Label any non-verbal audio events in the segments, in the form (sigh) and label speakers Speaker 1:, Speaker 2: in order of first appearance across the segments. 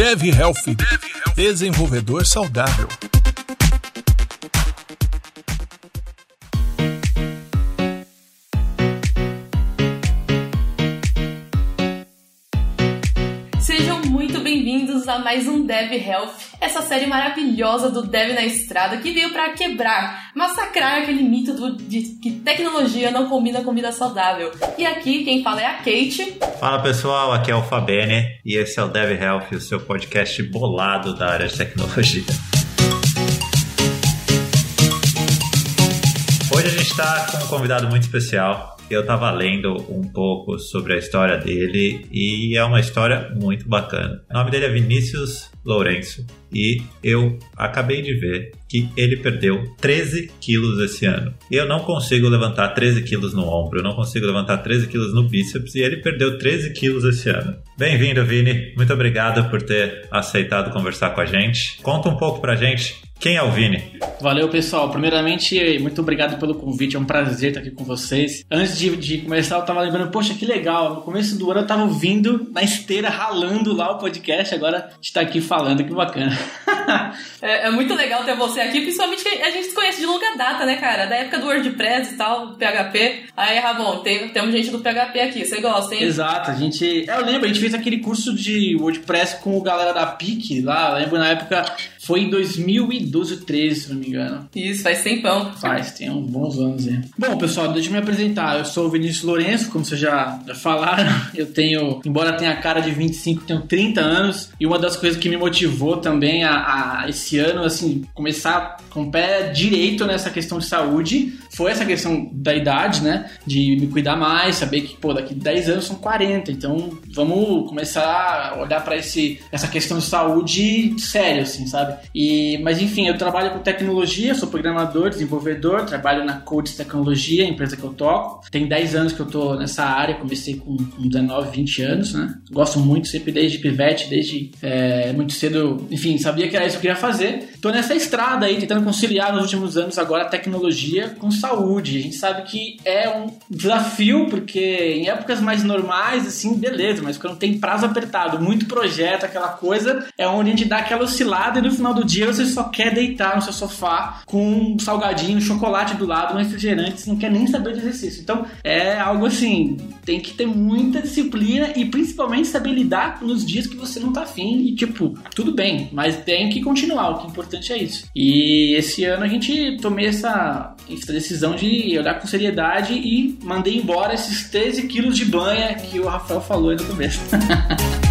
Speaker 1: Dev Health, desenvolvedor saudável.
Speaker 2: Sejam muito bem-vindos a mais um Dev Health, essa série maravilhosa do Dev na Estrada que veio para quebrar, massacrar aquele mito do, de que tecnologia não combina com vida saudável. E aqui quem fala é a Kate.
Speaker 3: Fala pessoal, aqui é o Fabene e esse é o Dev Health, o seu podcast bolado da área de tecnologia. Está com um convidado muito especial. Eu estava lendo um pouco sobre a história dele e é uma história muito bacana. O nome dele é Vinícius Lourenço e eu acabei de ver que ele perdeu 13 quilos esse ano. Eu não consigo levantar 13 quilos no ombro, eu não consigo levantar 13 quilos no bíceps e ele perdeu 13 quilos esse ano. Bem-vindo, Vini. Muito obrigado por ter aceitado conversar com a gente. Conta um pouco pra gente quem é o Vini?
Speaker 4: Valeu, pessoal. Primeiramente, muito obrigado pelo convite. É um prazer estar aqui com vocês. Antes de, de começar, eu tava lembrando, poxa, que legal. No começo do ano eu tava ouvindo na esteira, ralando lá o podcast. Agora a gente tá aqui falando, que bacana. (laughs)
Speaker 2: é, é, muito legal ter você aqui, principalmente que a gente se conhece de longa data, né, cara? Da época do WordPress e tal, PHP. Aí, Ramon, tem, temos gente do PHP aqui. Você gosta, hein?
Speaker 4: Exato. A gente... É, eu lembro, a gente fez aquele curso de WordPress com o galera da PIC lá. Eu lembro na época... Foi em 2012 ou 13, se não me engano.
Speaker 2: Isso, faz tempão.
Speaker 4: Faz, tem uns bons anos aí. Bom, pessoal, deixa eu me apresentar. Eu sou o Vinícius Lourenço, como vocês já, já falaram. (laughs) Eu tenho, embora tenha a cara de 25, tenho 30 anos. E uma das coisas que me motivou também a, a esse ano, assim, começar com o pé direito nessa questão de saúde foi essa questão da idade, né? De me cuidar mais, saber que, pô, daqui 10 anos são 40. Então, vamos começar a olhar para essa questão de saúde sério, assim, sabe? E, mas enfim, eu trabalho com tecnologia, sou programador, desenvolvedor, trabalho na Codes Tecnologia, empresa que eu toco. Tem 10 anos que eu tô nessa área, comecei com, com 19, 20 anos, né? Gosto muito, sempre desde pivete, desde é, muito cedo, enfim, sabia que era isso que eu queria fazer. Tô nessa estrada aí, tentando conciliar nos últimos anos agora a tecnologia com saúde. A gente sabe que é um desafio, porque em épocas mais normais, assim, beleza, mas quando tem prazo apertado, muito projeto, aquela coisa, é onde a gente dá aquela oscilada e no final do dia você só quer deitar no seu sofá com um salgadinho, um chocolate do lado, um refrigerante, você não quer nem saber de exercício. Então é algo assim, tem que ter muita disciplina e principalmente saber lidar nos dias que você não tá afim e tipo, tudo bem, mas tem que continuar, o que é importante é isso. E esse ano a gente tomei essa, essa decisão de olhar com seriedade e mandei embora esses 13 quilos de banha que o Rafael falou aí no começo. (laughs)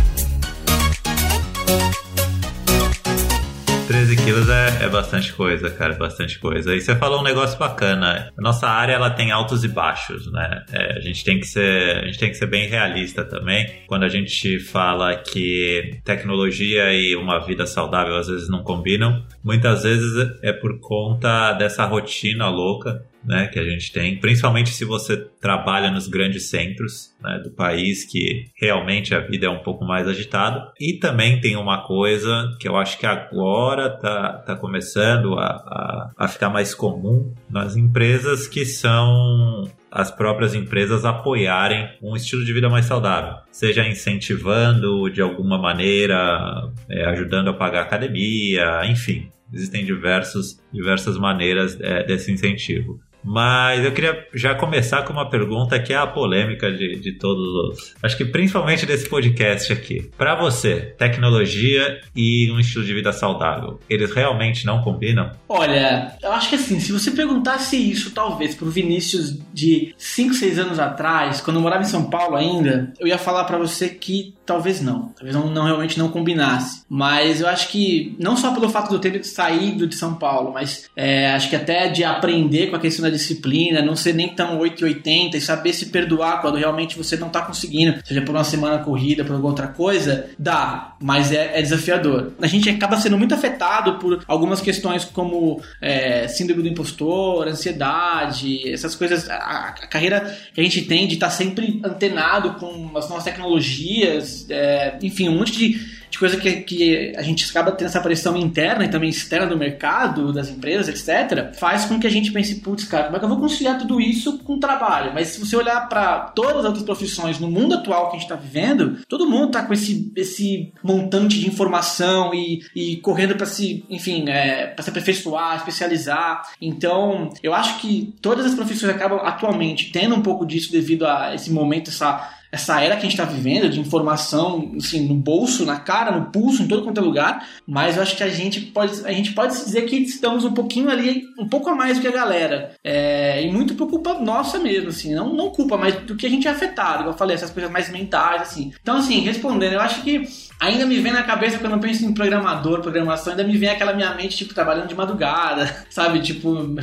Speaker 3: 13 quilos é, é, bastante coisa, cara, bastante coisa. E você falou um negócio bacana. A nossa área ela tem altos e baixos, né? É, a gente tem que ser, a gente tem que ser bem realista também. Quando a gente fala que tecnologia e uma vida saudável às vezes não combinam, muitas vezes é por conta dessa rotina louca né, que a gente tem, principalmente se você trabalha nos grandes centros né, do país, que realmente a vida é um pouco mais agitada. E também tem uma coisa que eu acho que agora tá, tá começando a, a, a ficar mais comum nas empresas, que são as próprias empresas apoiarem um estilo de vida mais saudável, seja incentivando de alguma maneira, é, ajudando a pagar academia, enfim. Existem diversos, diversas maneiras é, desse incentivo. Mas eu queria já começar com uma pergunta que é a polêmica de, de todos os. Acho que principalmente desse podcast aqui. Para você, tecnologia e um estilo de vida saudável, eles realmente não combinam?
Speaker 4: Olha, eu acho que assim, se você perguntasse isso talvez pro Vinícius de 5, 6 anos atrás, quando eu morava em São Paulo ainda, eu ia falar para você que talvez não. Talvez não, não, realmente não combinasse. Mas eu acho que, não só pelo fato de eu ter saído de São Paulo, mas é, acho que até de aprender com a questão da disciplina, não ser nem tão 880 e saber se perdoar quando realmente você não tá conseguindo, seja por uma semana corrida, por alguma outra coisa, dá, mas é, é desafiador. A gente acaba sendo muito afetado por algumas questões como é, síndrome do impostor, ansiedade, essas coisas. A, a, carreira que a gente tem de estar tá sempre antenado com as novas tecnologias, é, enfim, um monte de de coisa que, que a gente acaba tendo essa pressão interna e também externa do mercado, das empresas, etc., faz com que a gente pense, putz, cara, como é que eu vou conciliar tudo isso com o trabalho? Mas se você olhar para todas as outras profissões no mundo atual que a gente está vivendo, todo mundo está com esse, esse montante de informação e, e correndo para se, enfim, é, para se aperfeiçoar, especializar. Então, eu acho que todas as profissões acabam atualmente tendo um pouco disso devido a esse momento, essa essa era que a gente está vivendo de informação assim, no bolso, na cara, no pulso, em todo quanto é lugar, mas eu acho que a gente pode, a gente pode dizer que estamos um pouquinho ali, um pouco a mais do que a galera. É, e muito por culpa nossa mesmo, assim, não, não culpa, mas do que a gente é afetado, como eu falei, essas coisas mais mentais, assim. Então, assim, respondendo, eu acho que ainda me vem na cabeça quando eu penso em programador, programação, ainda me vem aquela minha mente, tipo, trabalhando de madrugada, (laughs) sabe? Tipo,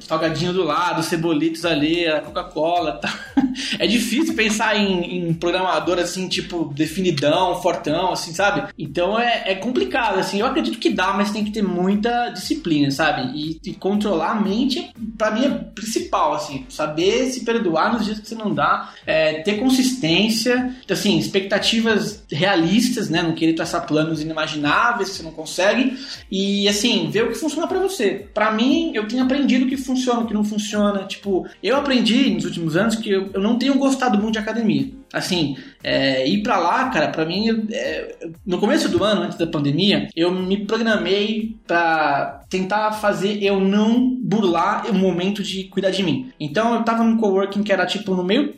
Speaker 4: salgadinho do lado, cebolitos ali, a Coca-Cola, tá? (laughs) É difícil pensar em, em, programador, assim, tipo, definidão, fortão, assim, sabe? Então é, é complicado, assim. Eu acredito que dá, mas tem que ter muita disciplina, sabe? E, e controlar a mente, para mim, é principal, assim. Saber se perdoar nos dias que você não dá, é, ter consistência, assim, expectativas realistas né? Não querer traçar planos inimagináveis que você não consegue e assim, ver o que funciona para você. Para mim, eu tenho aprendido o que funciona, o que não funciona. Tipo, eu aprendi nos últimos anos que eu, eu não tenho gostado muito de academia. Assim, é, ir para lá, cara, para mim, é, no começo do ano, antes da pandemia, eu me programei para tentar fazer eu não burlar o momento de cuidar de mim. Então eu tava num coworking que era tipo no meio,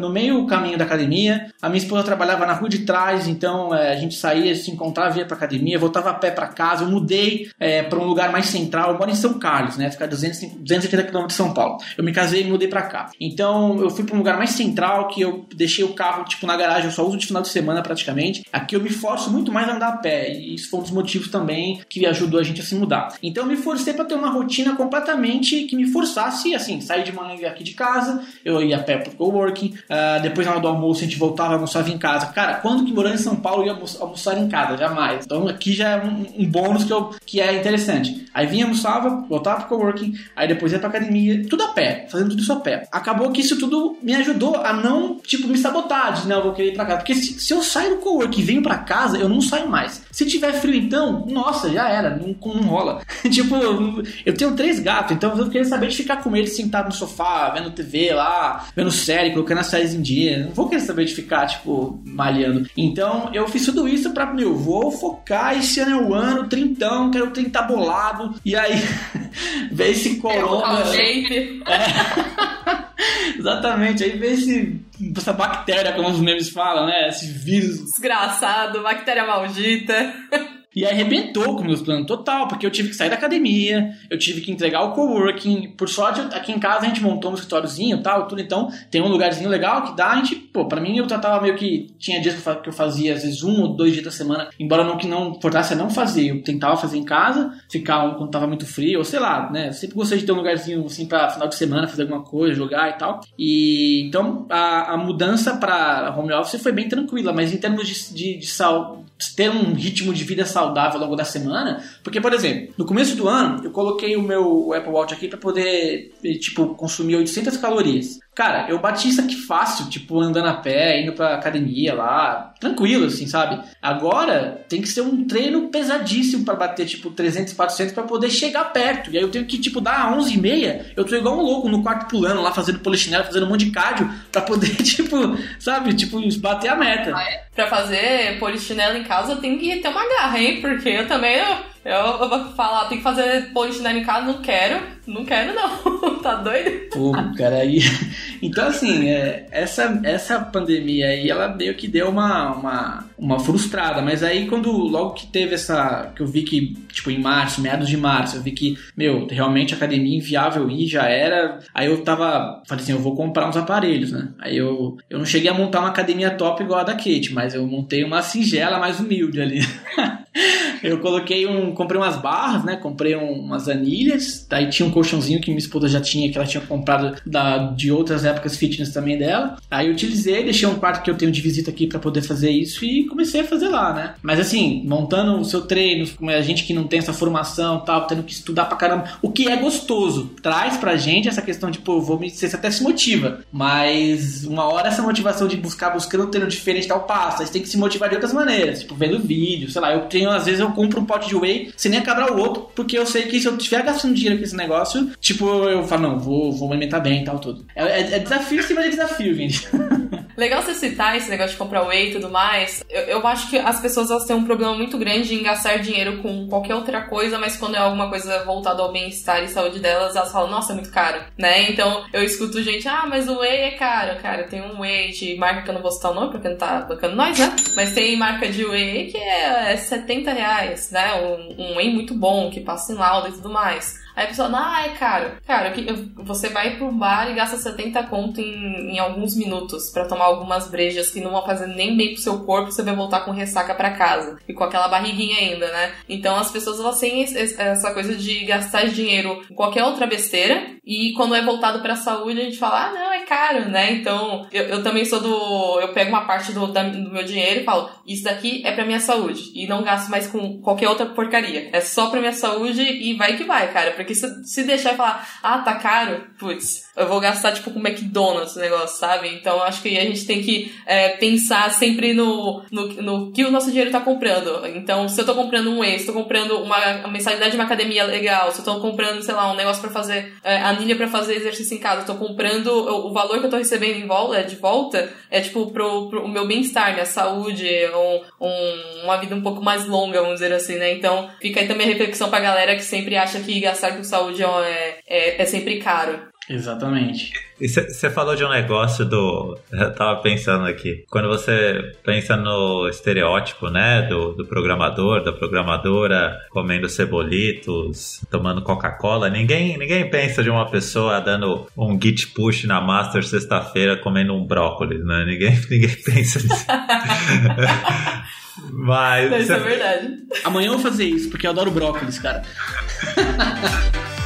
Speaker 4: no meio caminho da academia. A minha esposa trabalhava na rua de trás, então é, a gente saía, se encontrava, ia pra academia, voltava a pé para casa. Eu mudei é, para um lugar mais central. Eu moro em São Carlos, né? Ficar 200, 280 km de São Paulo. Eu me casei e mudei para cá. Então eu fui para um lugar mais central que eu deixei o carro tipo na garagem. Eu só uso de final de semana praticamente. Aqui eu me forço muito mais a andar a pé e isso foi um dos motivos também que ajudou a gente a se mudar. Então eu me forcei para ter uma rotina completamente completamente que me forçasse, assim, sair de manhã aqui de casa, eu ia a pé pro coworking, uh, depois na hora do almoço a gente voltava, almoçava em casa. Cara, quando que morando em São Paulo ia almoçar em casa? Jamais. Então aqui já é um, um bônus que, eu, que é interessante. Aí vinha, almoçava, voltava pro coworking, aí depois ia pra academia, tudo a pé, fazendo tudo isso a pé. Acabou que isso tudo me ajudou a não, tipo, me sabotar, de não, eu vou querer ir pra casa. Porque se, se eu saio do coworking e venho pra casa, eu não saio mais. Se tiver frio então, nossa, já era, não, não rola. (laughs) tipo, eu tenho três gato. Então eu queria saber de ficar com ele sentado no sofá, vendo TV lá, vendo série, colocando as séries em dia. Não vou querer saber de ficar, tipo, malhando. Então eu fiz tudo isso pra, meu, vou focar. Esse ano é o ano, trintão, quero trinta bolado. E aí, (laughs) ver esse é corona.
Speaker 2: É, jeito.
Speaker 4: é. (laughs) Exatamente, aí vê esse, essa bactéria, como os memes falam, né? Esse vírus.
Speaker 2: Desgraçado, bactéria maldita. (laughs)
Speaker 4: E arrebentou com meus planos total, porque eu tive que sair da academia, eu tive que entregar o coworking. Por sorte, aqui em casa a gente montou um escritóriozinho e tal, tudo. Então, tem um lugarzinho legal que dá. A gente, pô, pra mim eu tratava meio que. Tinha dias que eu fazia, às vezes, um ou dois dias da semana, embora não que não forçasse a não fazer. Eu tentava fazer em casa, ficar quando tava muito frio, ou sei lá, né? Eu sempre gostei de ter um lugarzinho assim pra final de semana fazer alguma coisa, jogar e tal. E então a, a mudança pra home office foi bem tranquila, mas em termos de, de, de sal, ter um ritmo de vida saudável ao longo da semana. Porque, por exemplo, no começo do ano, eu coloquei o meu Apple Watch aqui para poder, tipo, consumir 800 calorias. Cara, eu bati isso aqui fácil, tipo, andando a pé, indo pra academia lá, tranquilo, assim, sabe? Agora, tem que ser um treino pesadíssimo para bater, tipo, 300, 400 para poder chegar perto. E aí eu tenho que, tipo, dar 11 e meia, eu tô igual um louco no quarto pulando lá, fazendo polichinelo, fazendo um monte de cardio, pra poder, (laughs) tipo, sabe? Tipo, bater a meta.
Speaker 2: Pra fazer polichinelo em casa, tenho que ter uma garra, hein? Porque eu também... Eu eu, eu vou falar, tem que fazer polichinelo em casa, não quero. Não quero, não. (laughs) tá doido?
Speaker 4: Pô, cara, aí. Então, assim, é, essa, essa pandemia aí, ela meio que deu uma, uma, uma frustrada. Mas aí, quando logo que teve essa. Que eu vi que, tipo, em março, meados de março, eu vi que, meu, realmente academia inviável ir já era. Aí eu tava. Falei assim, eu vou comprar uns aparelhos, né? Aí eu, eu não cheguei a montar uma academia top igual a da Kate, mas eu montei uma singela mais humilde ali. (laughs) eu coloquei um. Comprei umas barras, né? Comprei um, umas anilhas. Daí tinha um colchãozinho que minha esposa já tinha, que ela tinha comprado da, de outras épocas fitness também dela. Aí eu utilizei, deixei um quarto que eu tenho de visita aqui para poder fazer isso e comecei a fazer lá, né? Mas assim, montando o seu treino, a gente que não tem essa formação tal, tendo que estudar pra caramba, o que é gostoso. Traz pra gente essa questão de, pô, vou me. Você até se motiva. Mas uma hora essa motivação de buscar, buscando um treino diferente tal passa. Você tem que se motivar de outras maneiras, tipo, vendo vídeo, sei lá. Eu tenho, às vezes, eu compro um pote de whey sem nem acabar o outro, porque eu sei que se eu estiver gastando dinheiro com esse negócio, tipo, eu falo, não, vou, vou me alimentar bem e tal, tudo. É, é, é desafio em cima de desafio, gente. (laughs)
Speaker 2: Legal você citar esse negócio de comprar whey e tudo mais. Eu, eu acho que as pessoas elas têm um problema muito grande em gastar dinheiro com qualquer outra coisa, mas quando é alguma coisa voltada ao bem-estar e saúde delas, elas falam, nossa, é muito caro, né? Então eu escuto gente, ah, mas o whey é caro. Cara, tem um whey de marca que eu não vou citar o nome porque não tá bancando nós, né? Mas tem marca de whey que é 70 reais, né? Um, um whey muito bom, que passa em lauda e tudo mais. Aí a pessoa, ah, é caro. Cara, você vai pro bar e gasta 70 conto em, em alguns minutos para tomar algumas brejas que não vão fazer nem bem pro seu corpo, você vai voltar com ressaca para casa. E com aquela barriguinha ainda, né? Então as pessoas elas têm essa coisa de gastar dinheiro com qualquer outra besteira. E quando é voltado pra saúde, a gente fala, ah, não, é caro, né? Então eu, eu também sou do. Eu pego uma parte do, da, do meu dinheiro e falo, isso daqui é pra minha saúde. E não gasto mais com qualquer outra porcaria. É só pra minha saúde e vai que vai, cara. Porque se, se deixar e falar, ah, tá caro, putz, eu vou gastar tipo com McDonald's o negócio, sabe? Então acho que a gente tem que é, pensar sempre no, no, no, que o nosso dinheiro tá comprando. Então, se eu tô comprando um ex, tô comprando uma, uma mensalidade de uma academia legal, se eu tô comprando, sei lá, um negócio para fazer, é, anilha para fazer exercício em casa, eu tô comprando o, o, valor que eu tô recebendo em volta, de volta, é tipo pro, pro meu bem-estar, minha saúde, um, um, uma vida um pouco mais longa, vamos dizer assim, né? Então, fica aí também a reflexão pra galera que sempre acha que gastar com saúde é, é, é sempre caro.
Speaker 4: Exatamente.
Speaker 3: E você falou de um negócio do. Eu tava pensando aqui. Quando você pensa no estereótipo, né? Do, do programador, da programadora comendo cebolitos, tomando Coca-Cola, ninguém, ninguém pensa de uma pessoa dando um git push na master sexta-feira comendo um brócolis, né? Ninguém, (laughs) ninguém pensa nisso. (laughs) Mas.
Speaker 2: Isso é verdade.
Speaker 4: Amanhã eu vou fazer isso, porque eu adoro brócolis, cara. (laughs)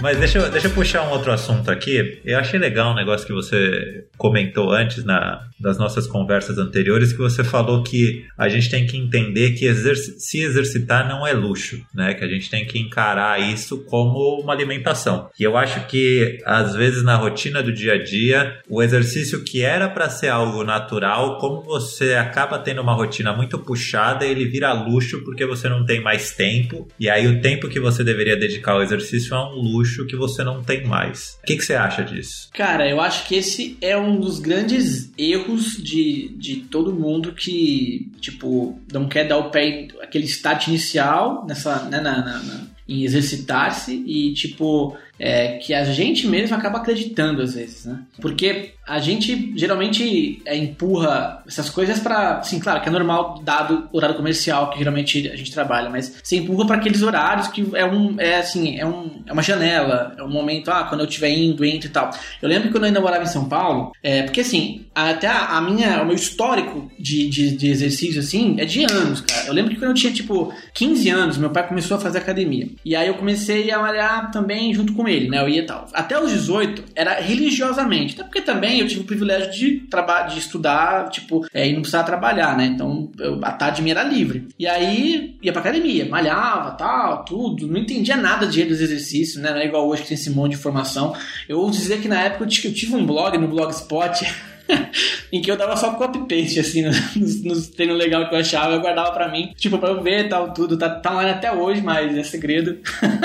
Speaker 3: Mas deixa eu, deixa eu puxar um outro assunto aqui. Eu achei legal um negócio que você comentou antes na, das nossas conversas anteriores, que você falou que a gente tem que entender que exerc se exercitar não é luxo, né? Que a gente tem que encarar isso como uma alimentação. E eu acho que, às vezes, na rotina do dia a dia, o exercício que era para ser algo natural, como você acaba tendo uma rotina muito puxada, ele vira luxo porque você não tem mais tempo. E aí o tempo que você deveria dedicar ao exercício é um luxo luxo que você não tem mais. O que, que você acha disso?
Speaker 4: Cara, eu acho que esse é um dos grandes erros de, de todo mundo que, tipo, não quer dar o pé, aquele start inicial nessa, né, na, na, na em exercitar-se e, tipo, é, que a gente mesmo acaba acreditando às vezes, né? Porque a gente geralmente é, empurra essas coisas para, sim, claro, que é normal dado horário comercial que geralmente a gente trabalha, mas você empurra para aqueles horários que é um, é assim, é, um, é uma janela, é um momento, ah, quando eu estiver indo, entre e tal. Eu lembro que quando eu ainda morava em São Paulo, é, porque assim, até a, a minha, o meu histórico de, de, de, exercício, assim, é de anos, cara. Eu lembro que quando eu tinha, tipo, 15 anos, meu pai começou a fazer academia. E aí eu comecei a malhar também junto com ele, né? Eu ia e tal. Até os 18, era religiosamente. Até porque também eu tive o privilégio de, de estudar, tipo, é, e não precisar trabalhar, né? Então, eu, a tarde minha era livre. E aí, ia pra academia, malhava, tal, tudo. Não entendia nada de dos exercícios, né? Não é igual hoje que tem esse monte de informação. Eu ouso dizer que na época eu tive um blog no Blogspot (laughs) (laughs) em que eu dava só copy-paste, assim, (laughs) nos, nos treinos legal que eu achava, eu guardava pra mim, tipo, pra eu ver tal, tudo. Tá, tá lá até hoje, mas é segredo.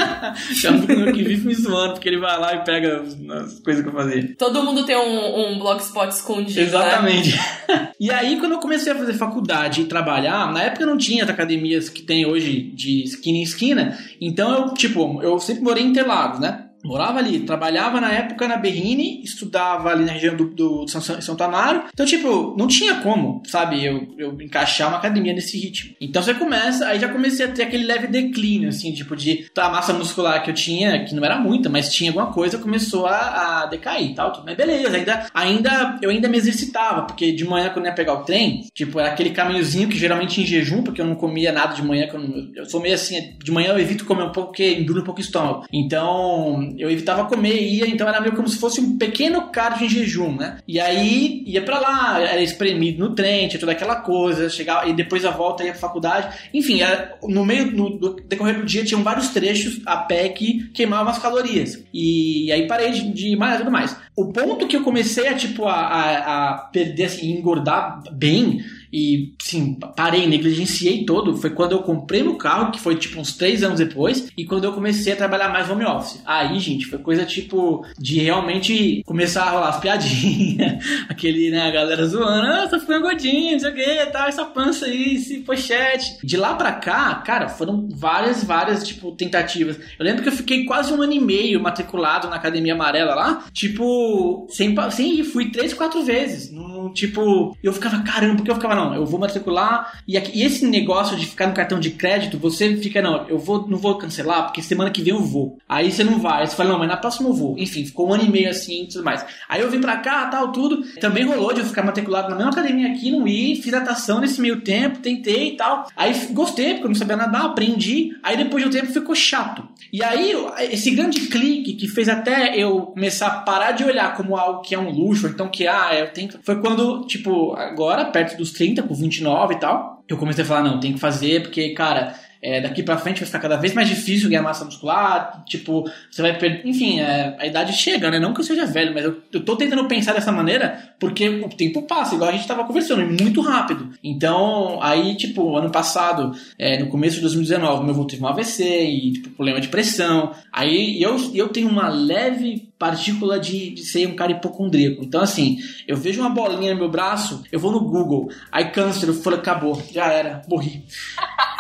Speaker 4: (laughs) Já um que vive me zoando, porque ele vai lá e pega as, as coisas que eu fazia.
Speaker 2: Todo mundo tem um, um blogspot escondido.
Speaker 4: Né? Exatamente. Né? e aí, quando eu comecei a fazer faculdade e trabalhar, na época não tinha as academias que tem hoje de esquina em esquina, então eu, tipo, eu sempre morei em Interlagos, né? Morava ali, trabalhava na época na Berrine, estudava ali na região do, do São, São. Então, tipo, não tinha como, sabe, eu, eu encaixar uma academia nesse ritmo. Então você começa, aí já comecei a ter aquele leve declínio, assim, tipo, de a massa muscular que eu tinha, que não era muita, mas tinha alguma coisa, começou a, a decair tal. Tudo. Mas beleza, ainda, ainda, eu ainda me exercitava, porque de manhã quando eu ia pegar o trem, tipo, era aquele caminhozinho que geralmente em jejum, porque eu não comia nada de manhã, que eu, não, eu sou meio assim, de manhã eu evito comer um pouco, porque endura um pouco o estômago. Então, eu evitava comer e ia, então era meio como se fosse um pequeno cardio em jejum, né? E aí ia para lá, era espremido no trem, tinha toda aquela coisa, chegava e depois a volta ia pra faculdade. Enfim, era, no meio no, do decorrer do dia tinham vários trechos a pé que queimavam as calorias. E, e aí parei de, de mais tudo mais. O ponto que eu comecei a tipo a, a, a perder assim, engordar bem e, sim, parei, negligenciei todo. Foi quando eu comprei meu carro, que foi tipo uns três anos depois, e quando eu comecei a trabalhar mais home office. Aí, gente, foi coisa tipo de realmente começar a rolar as piadinhas, (laughs) aquele, né, a galera zoando, ah, tô ficando gordinho, não sei o que, tá, essa pança aí, esse pochete. De lá pra cá, cara, foram várias, várias, tipo, tentativas. Eu lembro que eu fiquei quase um ano e meio matriculado na Academia Amarela lá, tipo, sem, sem ir, fui três, quatro vezes. Tipo, eu ficava, caramba, porque eu ficava, não, eu vou matricular. E, aqui, e, esse negócio de ficar no cartão de crédito, você fica, não, eu vou, não vou cancelar, porque semana que vem eu vou. Aí você não vai. Aí você fala, não, mas na próxima eu vou. Enfim, ficou um ano e meio assim e tudo mais. Aí eu vim pra cá, tal, tudo. Também rolou de eu ficar matriculado na mesma academia aqui, não ir, fiz natação nesse meio tempo, tentei e tal. Aí gostei, porque eu não sabia nadar, aprendi. Aí depois de um tempo ficou chato. E aí, esse grande clique que fez até eu começar a parar de olhar como algo que é um luxo, então que, ah, eu tenho. Foi quando, tipo, agora, perto dos 30, 30, com 29 e tal, eu comecei a falar, não, tem que fazer, porque, cara, é, daqui para frente vai ficar cada vez mais difícil ganhar massa muscular, tipo, você vai perder, enfim, é, a idade chega, né? Não que eu seja velho, mas eu, eu tô tentando pensar dessa maneira porque o tempo passa, igual a gente tava conversando, muito rápido. Então, aí, tipo, ano passado, é, no começo de 2019, meu avô teve um AVC e, tipo, problema de pressão. Aí eu, eu tenho uma leve partícula de, de ser um cara hipocondríaco. Então, assim, eu vejo uma bolinha no meu braço, eu vou no Google, aí câncer, eu falo, acabou, já era, morri.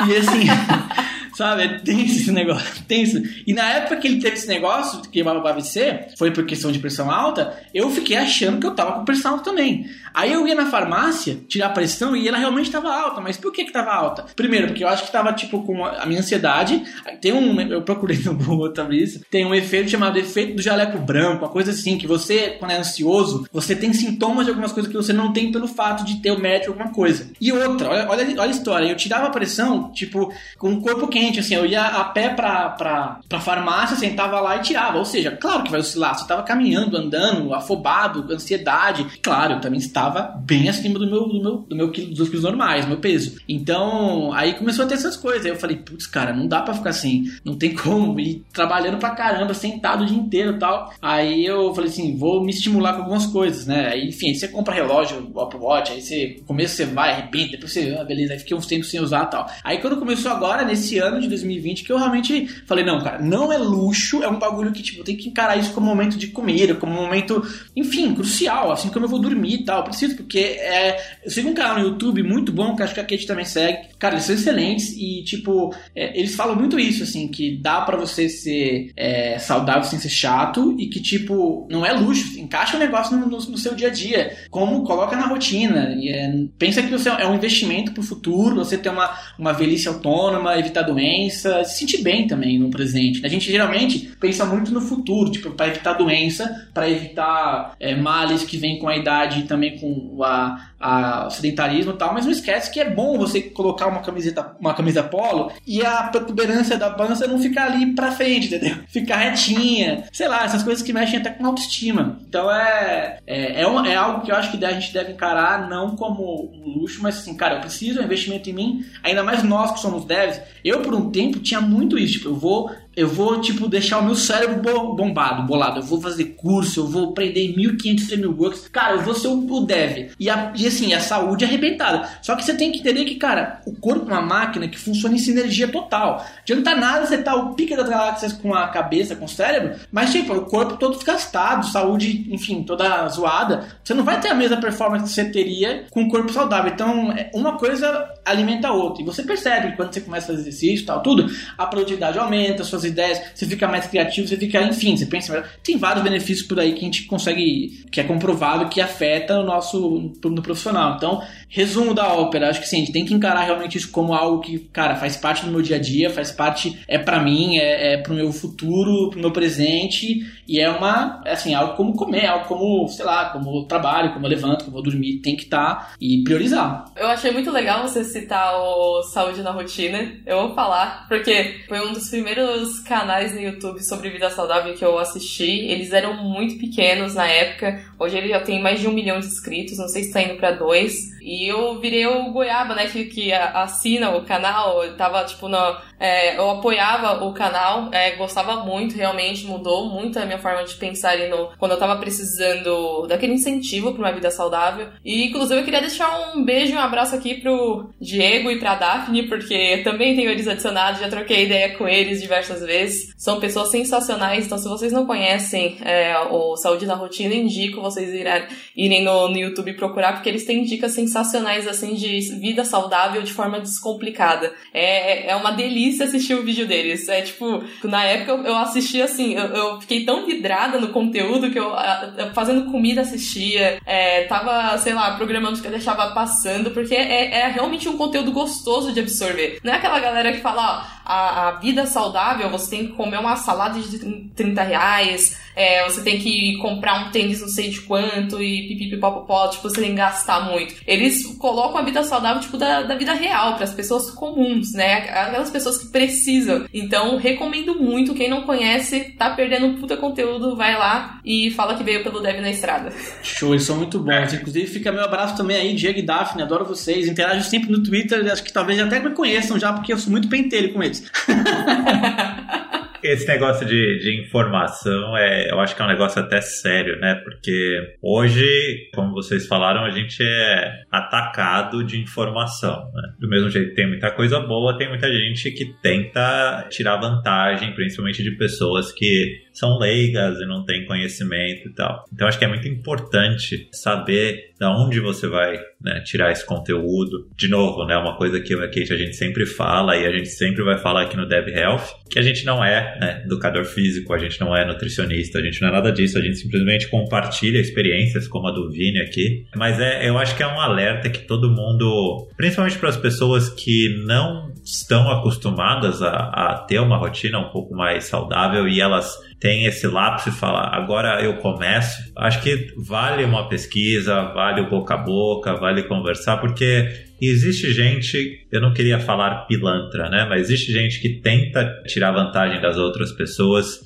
Speaker 4: E assim. (laughs) Sabe? É tenso esse negócio. (laughs) Tenso. E na época que ele teve esse negócio, que queimava o AVC, foi por questão de pressão alta, eu fiquei achando que eu tava com pressão alta também. Aí eu ia na farmácia tirar a pressão e ela realmente estava alta. Mas por que que tava alta? Primeiro, porque eu acho que tava tipo com a minha ansiedade. Tem um, eu procurei (laughs) no Google também isso. Tem um efeito chamado efeito do jaleco branco, uma coisa assim que você, quando é ansioso, você tem sintomas de algumas coisas que você não tem pelo fato de ter o médico alguma coisa. E outra, olha, olha, olha a história. Eu tirava a pressão, tipo, com o corpo quente, assim, eu ia a pé pra, pra, pra farmácia, sentava lá e tirava. Ou seja, claro que vai oscilar. Você tava caminhando, andando, afobado, ansiedade. Claro, eu também estava bem acima do meu, do meu, do meu quilo, dos quilos normais, meu peso. Então, aí começou a ter essas coisas. Aí eu falei, putz, cara, não dá pra ficar assim. Não tem (laughs) como ir trabalhando pra caramba, sentado o dia inteiro e tal. Aí eu falei assim, vou me estimular com algumas coisas, né? Aí, enfim, aí você compra relógio, Apple Watch, aí você, no começo você vai, arrepende, depois você, ah, beleza, aí fiquei uns tempos sem usar e tal. Aí quando começou agora, nesse ano de 2020, que eu realmente falei, não, cara, não é luxo, é um bagulho que, tipo, tem que encarar isso como um momento de comida, como um momento, enfim, crucial, assim como eu vou dormir e tal preciso, porque é, eu sigo um canal no YouTube muito bom, que acho que a Kate também segue. Cara, eles são excelentes e, tipo, é, eles falam muito isso, assim, que dá para você ser é, saudável sem ser chato e que, tipo, não é luxo. Encaixa o negócio no, no, no seu dia a dia. Como coloca na rotina. É, pensa que você é um investimento pro futuro, você ter uma, uma velhice autônoma, evitar doença, se sentir bem também no presente. A gente geralmente pensa muito no futuro, tipo, para evitar doença, para evitar é, males que vêm com a idade e também com a, a, sedentarismo e tal, mas não esquece que é bom você colocar uma camiseta, uma camisa polo e a protuberância da pança não ficar ali pra frente, entendeu? (laughs) Ficar retinha, sei lá, essas coisas que mexem até com autoestima. Então é, é, é, um, é algo que eu acho que a gente deve encarar não como um luxo, mas assim, cara, eu preciso, um investimento em mim, ainda mais nós que somos devs. Eu, por um tempo, tinha muito isso, tipo, eu vou eu vou, tipo, deixar o meu cérebro bombado, bolado. Eu vou fazer curso, eu vou aprender 1500 frameworks. Cara, eu vou ser o dev. E, a, e assim, a saúde é arrebentada. Só que você tem que entender que, cara, o corpo é uma máquina que funciona em sinergia total. Adianta nada você tá o pique das galáxias com a cabeça, com o cérebro, mas, tipo, o corpo todo desgastado, saúde, enfim, toda zoada. Você não vai ter a mesma performance que você teria com o corpo saudável. Então, é, uma coisa alimenta a outra. E você percebe que quando você começa a fazer exercício e tal, tudo, a produtividade aumenta, suas ideias, você fica mais criativo, você fica, enfim, você pensa melhor. Tem vários benefícios por aí que a gente consegue, que é comprovado que afeta o nosso no profissional. Então, resumo da ópera, acho que sim, a gente tem que encarar realmente isso como algo que, cara, faz parte do meu dia a dia, faz parte, é para mim, é, é pro meu futuro, pro meu presente, e é uma, é assim, algo como comer, algo como, sei lá, como trabalho, como eu levanto, como eu dormir, tem que estar tá, e priorizar.
Speaker 2: Eu achei muito legal você citar o Saúde na Rotina, eu vou falar, porque foi um dos primeiros canais no YouTube sobre vida saudável que eu assisti, eles eram muito pequenos na época, hoje ele já tem mais de um milhão de inscritos, não sei se tá indo pra dois, e eu virei o Goiaba, né, que, que assina o canal, eu tava, tipo, no, é, eu apoiava o canal, é, gostava muito, realmente mudou muito a minha forma de pensar ali no, quando eu tava precisando daquele incentivo para uma vida saudável. E, inclusive, eu queria deixar um beijo e um abraço aqui pro Diego e pra Daphne, porque também tenho eles adicionados, já troquei ideia com eles diversas vezes. São pessoas sensacionais, então se vocês não conhecem é, o Saúde na Rotina, indico vocês irem, irem no, no YouTube procurar, porque eles têm dicas sensacionais assim, de vida saudável de forma descomplicada. É, é uma delícia assistir o vídeo deles. É tipo, na época eu assisti assim, eu, eu fiquei tão vidrada no conteúdo que eu, fazendo comida assistia, é, tava, sei lá, programando que eu deixava passando, porque é, é realmente um conteúdo gostoso de absorver. Não é aquela galera que fala, ó, a, a vida saudável, você tem que comer uma salada de 30 reais, é, você tem que comprar um tênis não sei de quanto e pipipipopopó, tipo, que gastar muito. Eles colocam a vida saudável, tipo, da, da vida real, para as pessoas comuns, né? Aquelas pessoas que precisam. Então, recomendo muito. Quem não conhece, tá perdendo puta conteúdo, vai lá e fala que veio pelo Dev na Estrada.
Speaker 4: Show, eles são muito bons. Inclusive, fica meu abraço também aí, Diego e Daphne, adoro vocês. Interajo sempre no Twitter, acho que talvez até me conheçam já, porque eu sou muito pentelho com eles. (laughs)
Speaker 3: Esse negócio de, de informação, é, eu acho que é um negócio até sério, né? Porque hoje, como vocês falaram, a gente é atacado de informação. Né? Do mesmo jeito que tem muita coisa boa, tem muita gente que tenta tirar vantagem, principalmente de pessoas que são leigas e não têm conhecimento e tal. Então acho que é muito importante saber da onde você vai né, tirar esse conteúdo. De novo, né, uma coisa que eu aqui a gente sempre fala e a gente sempre vai falar aqui no Dev Health, que a gente não é né, educador físico, a gente não é nutricionista, a gente não é nada disso, a gente simplesmente compartilha experiências como a do Vini aqui. Mas é, eu acho que é um alerta que todo mundo, principalmente para as pessoas que não estão acostumadas a, a ter uma rotina um pouco mais saudável e elas tem esse lapso e fala, agora eu começo. Acho que vale uma pesquisa, vale o boca a boca, vale conversar, porque existe gente, eu não queria falar pilantra, né? Mas existe gente que tenta tirar vantagem das outras pessoas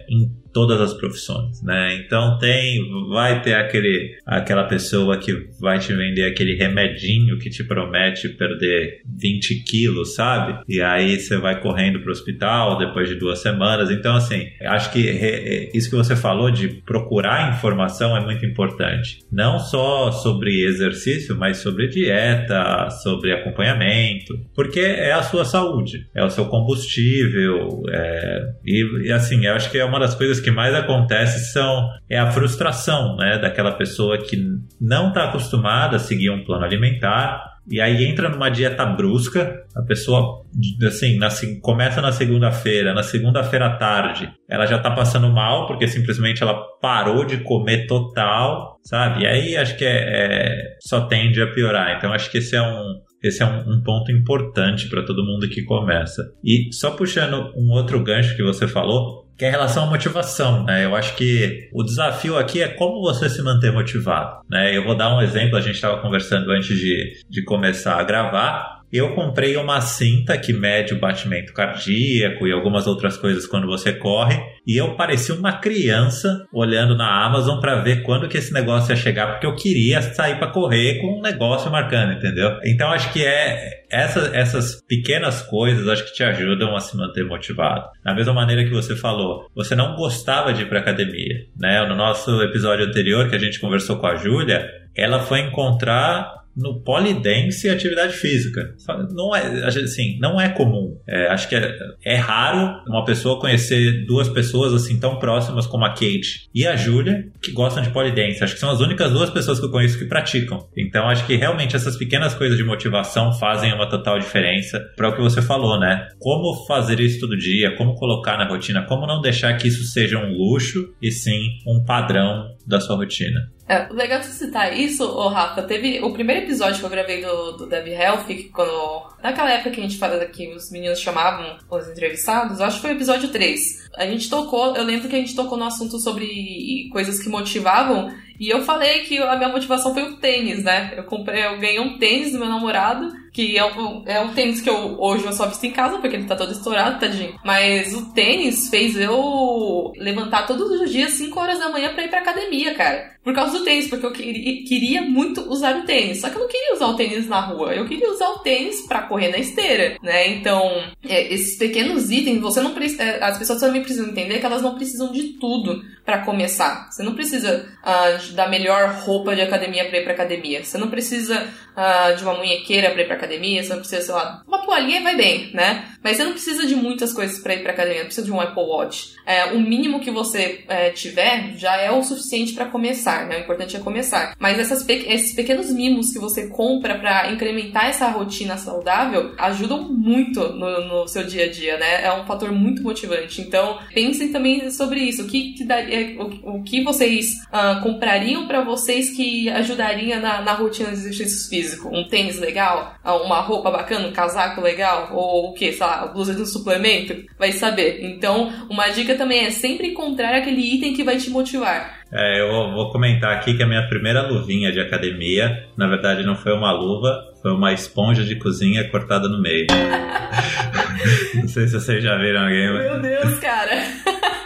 Speaker 3: todas as profissões, né? Então tem, vai ter aquele, aquela pessoa que vai te vender aquele remedinho que te promete perder 20 quilos, sabe? E aí você vai correndo para o hospital depois de duas semanas. Então assim, acho que isso que você falou de procurar informação é muito importante. Não só sobre exercício, mas sobre dieta, sobre acompanhamento, porque é a sua saúde, é o seu combustível, é, e assim, eu acho que é uma das coisas que mais acontece são é a frustração, né, daquela pessoa que não está acostumada a seguir um plano alimentar e aí entra numa dieta brusca, a pessoa assim, na, começa na segunda-feira, na segunda-feira à tarde, ela já tá passando mal porque simplesmente ela parou de comer total, sabe? E aí acho que é, é só tende a piorar. Então acho que esse é um esse é um, um ponto importante para todo mundo que começa. E só puxando um outro gancho que você falou, que é em relação à motivação, né? Eu acho que o desafio aqui é como você se manter motivado, né? Eu vou dar um exemplo, a gente estava conversando antes de, de começar a gravar, eu comprei uma cinta que mede o batimento cardíaco e algumas outras coisas quando você corre. E eu parecia uma criança olhando na Amazon para ver quando que esse negócio ia chegar, porque eu queria sair para correr com um negócio marcando, entendeu? Então acho que é essa, essas pequenas coisas acho que te ajudam a se manter motivado. Da mesma maneira que você falou, você não gostava de ir para academia, né? No nosso episódio anterior que a gente conversou com a Júlia, ela foi encontrar no polidense e atividade física. Não é, assim, não é comum. É, acho que é, é, raro uma pessoa conhecer duas pessoas assim tão próximas como a Kate e a Júlia que gostam de polidense. Acho que são as únicas duas pessoas que eu conheço que praticam. Então acho que realmente essas pequenas coisas de motivação fazem uma total diferença para o que você falou, né? Como fazer isso todo dia, como colocar na rotina, como não deixar que isso seja um luxo e sim um padrão da sua rotina.
Speaker 2: É, legal você citar isso, ô Rafa. Teve o primeiro episódio que eu gravei do, do Dev Health, quando. Naquela época que a gente fala que os meninos chamavam os entrevistados, acho que foi o episódio 3. A gente tocou, eu lembro que a gente tocou no assunto sobre coisas que motivavam. E eu falei que a minha motivação foi o tênis, né? Eu comprei, eu ganhei um tênis do meu namorado que é um, é um tênis que eu hoje eu só visto em casa, porque ele tá todo estourado, tadinho. Mas o tênis fez eu levantar todos os dias 5 horas da manhã pra ir pra academia, cara. Por causa do tênis, porque eu queria, queria muito usar o tênis. Só que eu não queria usar o tênis na rua, eu queria usar o tênis para correr na esteira, né? Então, é, esses pequenos itens, você não precisa. É, as pessoas também precisam entender que elas não precisam de tudo para começar. Você não precisa uh, da melhor roupa de academia para ir pra academia. Você não precisa uh, de uma munhequeira pra ir pra academia, você não precisa, sei lá, uma toalhinha vai bem, né? Mas você não precisa de muitas coisas para ir pra academia, não precisa de um Apple Watch. É, o mínimo que você é, tiver já é o suficiente para começar, né? O importante é começar. Mas essas pe esses pequenos mimos que você compra para incrementar essa rotina saudável ajudam muito no, no, seu dia a dia, né? É um fator muito motivante. Então, pensem também sobre isso. O que, que daria, o, o que vocês uh, comprariam para vocês que ajudaria na, na rotina de exercícios físicos? Um tênis legal? Ah, uma roupa bacana? Um casaco legal? Ou o que? Sei lá, blusa de um suplemento? Vai saber. Então, uma dica também é sempre encontrar aquele item que vai te motivar.
Speaker 3: É, eu vou comentar aqui que a minha primeira luvinha de academia, na verdade não foi uma luva, foi uma esponja de cozinha cortada no meio. (laughs) não sei se vocês já viram alguém.
Speaker 2: Meu Deus, cara. (laughs)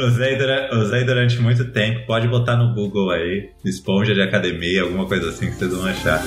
Speaker 3: Usei durante, usei durante muito tempo. Pode botar no Google aí, esponja de academia, alguma coisa assim que vocês vão achar.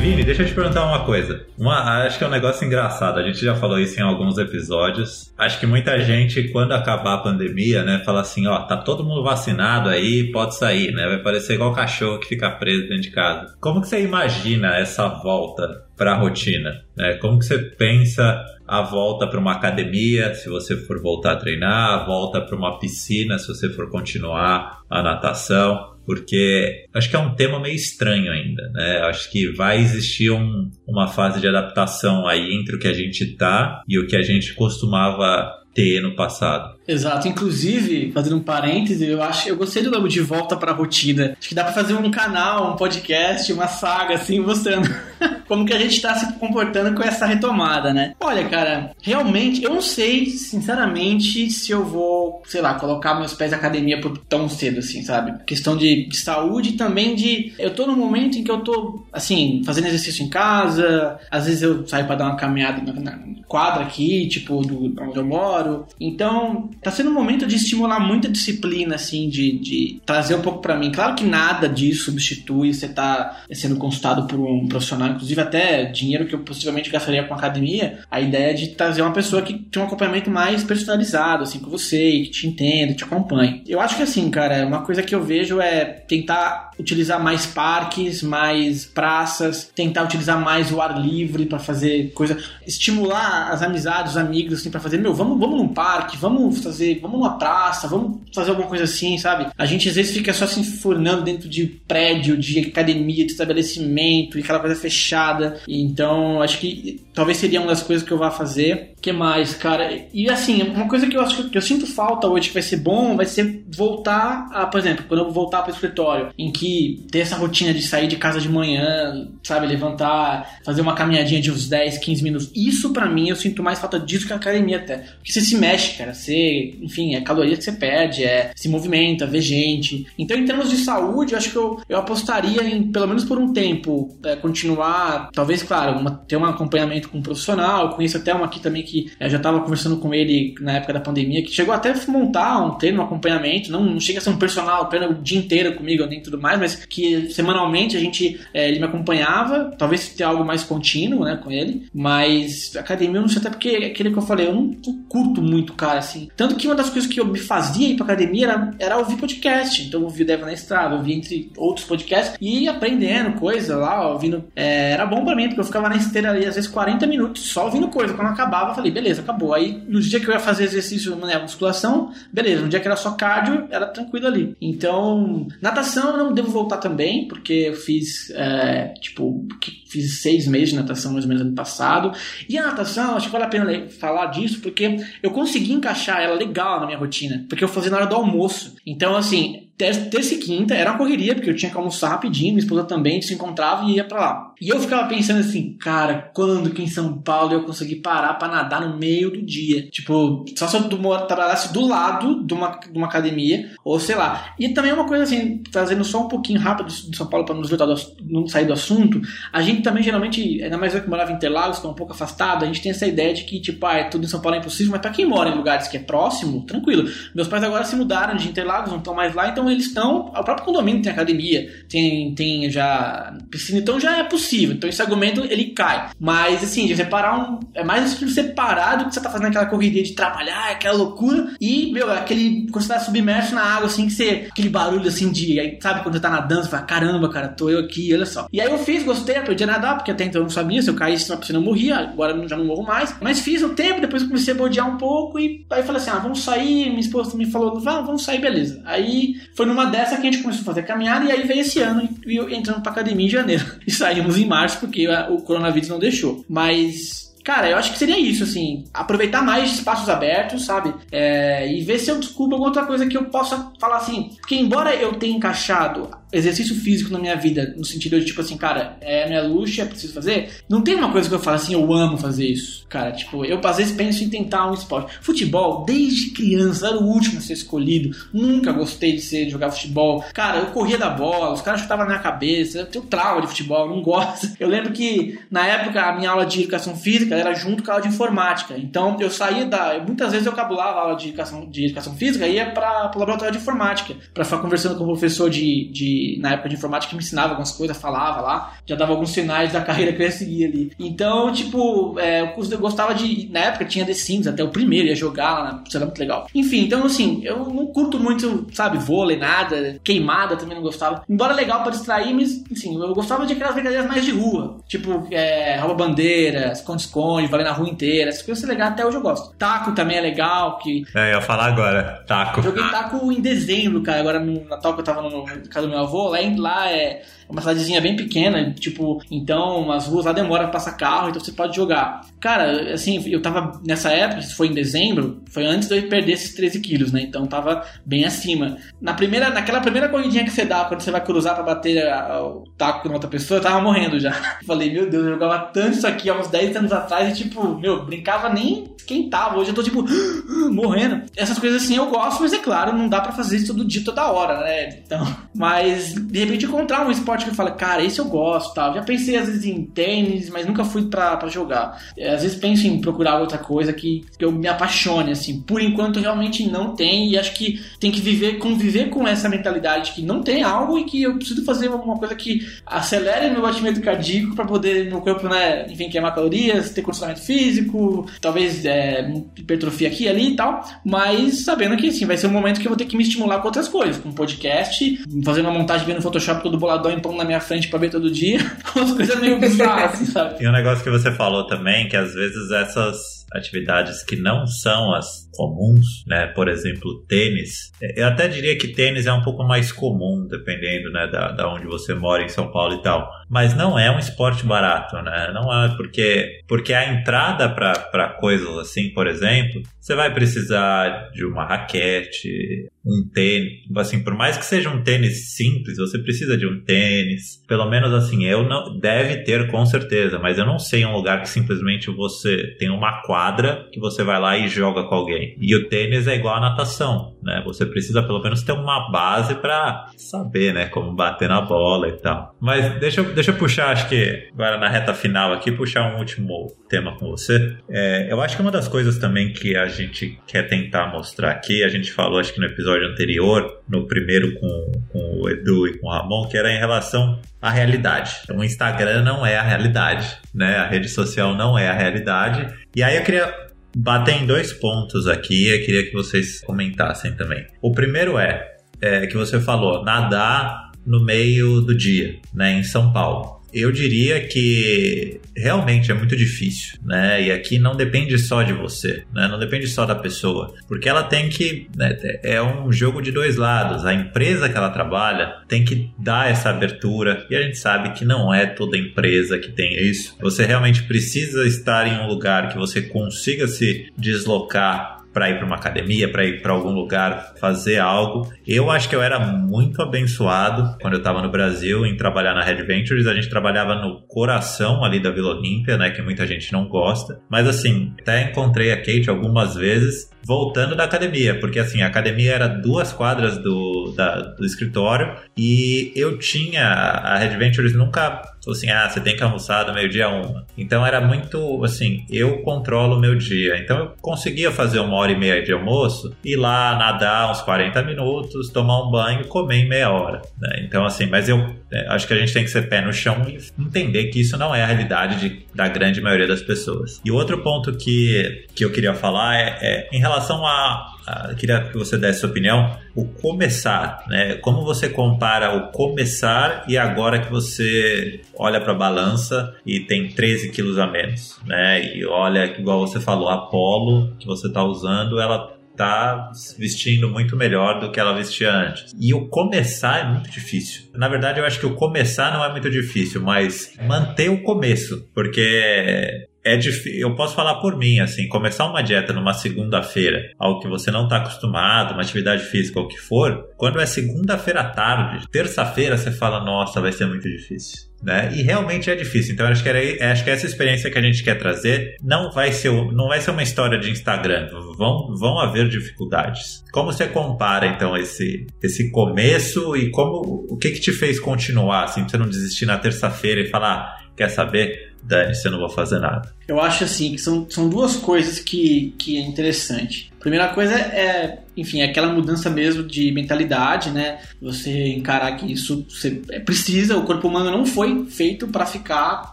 Speaker 3: Vini, deixa eu te perguntar uma coisa. Uma, acho que é um negócio engraçado. A gente já falou isso em alguns episódios. Acho que muita gente, quando acabar a pandemia, né, fala assim: ó, tá todo mundo vacinado aí, pode sair, né? Vai parecer igual cachorro que fica preso dentro de casa. Como que você imagina essa volta para a rotina? Né? Como que você pensa a volta para uma academia, se você for voltar a treinar, a volta para uma piscina, se você for continuar a natação? Porque acho que é um tema meio estranho ainda, né? Acho que vai existir um, uma fase de adaptação aí entre o que a gente tá e o que a gente costumava ter no passado.
Speaker 4: Exato. Inclusive, fazendo um parêntese, eu acho, eu gostei do nome de volta para a rotina. Acho que dá para fazer um canal, um podcast, uma saga assim, mostrando (laughs) como que a gente está se comportando com essa retomada, né? Olha, cara, realmente eu não sei, sinceramente, se eu vou, sei lá, colocar meus pés na academia por tão cedo assim, sabe? Questão de, de saúde também de eu tô no momento em que eu tô assim, fazendo exercício em casa, às vezes eu saio para dar uma caminhada na, na quadra aqui, tipo do onde eu moro. Então, tá sendo um momento de estimular muita disciplina, assim, de, de trazer um pouco para mim. Claro que nada disso substitui você tá sendo consultado por um profissional, inclusive até dinheiro que eu possivelmente gastaria com academia. A ideia é de trazer uma pessoa que tem um acompanhamento mais personalizado, assim, com você, que te entenda, te acompanhe. Eu acho que, assim, cara, uma coisa que eu vejo é tentar utilizar mais parques, mais praças, tentar utilizar mais o ar livre para fazer coisa, estimular as amizades, os amigos, assim, para fazer, meu, vamos, vamos num parque, vamos fazer, vamos numa praça, vamos fazer alguma coisa assim, sabe? A gente às vezes fica só se enfurnando dentro de prédio, de academia, de estabelecimento e aquela coisa fechada. Então, acho que talvez seria uma das coisas que eu vá fazer. que mais, cara? E assim, uma coisa que eu acho que eu sinto falta hoje que vai ser bom, vai ser voltar a, por exemplo, quando eu voltar para escritório, em que ter essa rotina de sair de casa de manhã, sabe, levantar, fazer uma caminhadinha de uns 10, 15 minutos. Isso para mim eu sinto mais falta disso que a academia até. Porque você se mexe, cara, você, enfim, é caloria que você perde, é se movimenta, vê gente. Então, em termos de saúde, eu acho que eu, eu apostaria em, pelo menos por um tempo, é, continuar talvez, claro, uma, ter um acompanhamento com um profissional. Conheço até uma aqui também que eu já estava conversando com ele na época da pandemia, que chegou até a montar um treino, um acompanhamento. Não, não chega a ser um personal, o dia inteiro comigo nem tudo mais, mas que semanalmente a gente, é, ele me acompanhava. Talvez ter algo mais contínuo, né, com ele. Mas academia eu não sei até porque é aquele que eu falei, eu não curto muito, cara, assim. Tanto que uma das coisas que eu me fazia ir pra academia era, era ouvir podcast. Então eu ouvia Deva na Estrada, ouvia entre outros podcasts e aprendendo coisa lá, ouvindo. É, era bom pra mim, porque eu ficava na esteira ali às vezes 40 minutos só ouvindo coisa. Quando acabava, eu falei, beleza, acabou. Aí no dia que eu ia fazer exercício, né, musculação, beleza. No dia que era só cardio, era tranquilo ali. Então, natação eu não devo voltar também, porque eu fiz, é, tipo, fiz seis meses de natação mais ou menos ano passado. E a natação, acho que vale a pena falar disso, porque eu consegui encaixar ela legal na minha rotina, porque eu fazia na hora do almoço. Então, assim, terça e quinta era uma correria, porque eu tinha que almoçar rapidinho, minha esposa também se encontrava e ia para lá. E eu ficava pensando assim, cara, quando que em São Paulo eu consegui parar para nadar no meio do dia? Tipo, só se eu trabalhasse do lado de uma, de uma academia, ou sei lá. E também uma coisa assim, trazendo só um pouquinho rápido de São Paulo para do, não sair do assunto, a gente também geralmente, ainda mais eu que morava em Interlagos, que é um pouco afastado, a gente tem essa ideia de que, tipo, ah, é tudo em São Paulo é impossível, mas para quem mora em lugares que é próximo, tranquilo. Meus pais agora se mudaram de Interlagos, não estão mais lá, então eles estão. O próprio condomínio tem academia, tem, tem já piscina, então já é possível. Então esse argumento ele cai. Mas assim, de separar um. É mais tipo separado que você tá fazendo aquela correria de trabalhar, aquela loucura. E, meu, aquele. Quando você tá submerso na água, assim, que você. Aquele barulho assim de. Aí, sabe quando você tá nadando, você fala, caramba, cara, tô eu aqui, olha só. E aí eu fiz, gostei, aprendi a nadar, porque até então eu não sabia, se eu caísse na piscina eu morria, agora já não morro mais. Mas fiz um tempo, depois eu comecei a bodear um pouco e aí falei assim: ah, vamos sair. Minha esposa me falou, vamos sair, beleza. Aí foi numa dessa que a gente começou a fazer caminhada e aí veio esse ano e entrando pra academia em janeiro. (laughs) E saímos em março porque o coronavírus não deixou. Mas Cara, eu acho que seria isso, assim, aproveitar mais espaços abertos, sabe? É, e ver se eu descubro alguma outra coisa que eu possa falar assim. Porque embora eu tenha encaixado exercício físico na minha vida, no sentido de tipo assim, cara, é minha luxo, é preciso fazer. Não tem uma coisa que eu falo assim, eu amo fazer isso. Cara, tipo, eu às vezes penso em tentar um esporte. Futebol, desde criança, era o último a ser escolhido. Nunca gostei de ser de jogar futebol. Cara, eu corria da bola, os caras chutavam na minha cabeça. Eu tenho trauma de futebol, não gosto. Eu lembro que na época a minha aula de educação física era junto com a aula de informática. Então eu saía da. Muitas vezes eu cabulava a aula de educação, de educação física e ia para o laboratório de informática para ficar conversando com o professor de, de na época de informática, que me ensinava algumas coisas, falava lá, já dava alguns sinais da (laughs) carreira que eu ia seguir ali. Então, tipo, é, eu gostava de. Na época tinha The Sims, até o primeiro, ia jogar lá, isso era muito legal. Enfim, então, assim, eu não curto muito, sabe, vôlei, nada, queimada também não gostava. Embora legal para distrair, mas, assim, eu gostava de aquelas brincadeiras mais de rua, tipo, é, rouba bandeira, esconde-esconde, valer na rua inteira, essas coisas são legais, até hoje eu gosto. Taco também é legal, que.
Speaker 3: É, eu ia falar agora, taco.
Speaker 4: Joguei taco em dezembro, cara, agora no Natal que eu tava no casa do meu avô, lá, lá é uma cidadezinha bem pequena, tipo, então as ruas lá demoram pra passar carro, então você pode jogar. Cara, assim, eu tava nessa época, isso foi em dezembro, foi antes de eu perder esses 13 quilos, né? Então tava bem acima. Na primeira, naquela primeira corridinha que você dá, quando você vai cruzar pra bater o taco com outra pessoa, eu tava morrendo já. (laughs) Falei, meu Deus, eu jogava tanto isso aqui há uns 10 anos atrás e, tipo, meu, brincava nem esquentava. Hoje eu tô, tipo, (gasps) morrendo. Essas coisas assim eu gosto, mas é claro, não dá pra fazer isso todo dia, toda hora, né? Então, (laughs) mas de repente encontrar um esporte que eu falo, cara, esse eu gosto, tal. Já pensei às vezes em tênis, mas nunca fui pra jogar. É, às vezes penso em procurar outra coisa que, que eu me apaixone, assim. Por enquanto realmente não tem e acho que tem que viver, conviver com essa mentalidade que não tem algo e que eu preciso fazer alguma coisa que acelere meu batimento cardíaco para poder meu corpo, né, enfim, queimar calorias, ter condicionamento físico, talvez é, hipertrofia aqui ali e tal, mas sabendo que assim, vai ser um momento que eu vou ter que me estimular com outras coisas, com podcast, fazendo uma montagem vendo Photoshop todo boladão em pão na minha frente para ver todo dia. (laughs) Umas coisas meio bizarras, assim, sabe?
Speaker 3: E um negócio que você falou também, que às vezes essas atividades que não são as comuns, né? Por exemplo, tênis. Eu até diria que tênis é um pouco mais comum, dependendo, né, da, da onde você mora em São Paulo e tal. Mas não é um esporte barato, né? Não é porque porque a entrada para coisas assim, por exemplo, você vai precisar de uma raquete, um tênis, assim, por mais que seja um tênis simples, você precisa de um tênis. Pelo menos assim, eu não deve ter com certeza, mas eu não sei um lugar que simplesmente você tem uma quadra que você vai lá e joga com alguém E o tênis é igual a natação, né? Você precisa pelo menos ter uma base para saber, né, como bater na bola e tal. Mas deixa deixa eu puxar, acho que agora na reta final aqui, puxar um último tema com você. É, eu acho que uma das coisas também que a gente quer tentar mostrar aqui, a gente falou acho que no episódio anterior, no primeiro com, com o Edu e com o Ramon, que era em relação à realidade. Então, o Instagram não é a realidade, né? A rede social não é a realidade. E aí eu queria bater em dois pontos aqui, eu queria que vocês comentassem também. O primeiro é, é que você falou, nadar no meio do dia, né, em São Paulo. Eu diria que realmente é muito difícil, né? E aqui não depende só de você, né? Não depende só da pessoa, porque ela tem que né? é um jogo de dois lados. A empresa que ela trabalha tem que dar essa abertura e a gente sabe que não é toda empresa que tem isso. Você realmente precisa estar em um lugar que você consiga se deslocar para ir para uma academia, para ir para algum lugar fazer algo. Eu acho que eu era muito abençoado quando eu estava no Brasil em trabalhar na Red Ventures. A gente trabalhava no coração ali da Vila Olímpia, né, que muita gente não gosta. Mas assim, até encontrei a Kate algumas vezes voltando da academia, porque assim, a academia era duas quadras do, da, do escritório e eu tinha, a Red Ventures nunca assim, ah, você tem que almoçar do meio-dia a uma. Então era muito, assim, eu controlo o meu dia. Então eu conseguia fazer uma hora e meia de almoço, ir lá nadar uns 40 minutos, tomar um banho comer em meia hora. Né? Então assim, mas eu é, acho que a gente tem que ser pé no chão e entender que isso não é a realidade de, da grande maioria das pessoas. E outro ponto que, que eu queria falar é, é em relação a, a, queria que você desse sua opinião, o começar, né? Como você compara o começar e agora que você olha para a balança e tem 13 quilos a menos, né? E olha, igual você falou, a Polo que você está usando, ela tá vestindo muito melhor do que ela vestia antes. E o começar é muito difícil. Na verdade, eu acho que o começar não é muito difícil, mas manter o começo, porque é difícil. Eu posso falar por mim, assim, começar uma dieta numa segunda-feira, algo que você não está acostumado, uma atividade física ou o que for, quando é segunda-feira à tarde, terça-feira você fala, nossa, vai ser muito difícil né? E realmente é difícil. Então acho que, era, acho que essa experiência que a gente quer trazer não vai ser, não vai ser uma história de Instagram. Vão, vão haver dificuldades. Como você compara então esse, esse começo e como o que que te fez continuar assim, pra você não desistir na terça-feira e falar, ah, quer saber? Dane-se, eu não vou fazer nada.
Speaker 4: Eu acho assim que são, são duas coisas que, que é interessante. Primeira coisa é, enfim, é aquela mudança mesmo de mentalidade, né? Você encarar que isso você é, precisa, o corpo humano não foi feito para ficar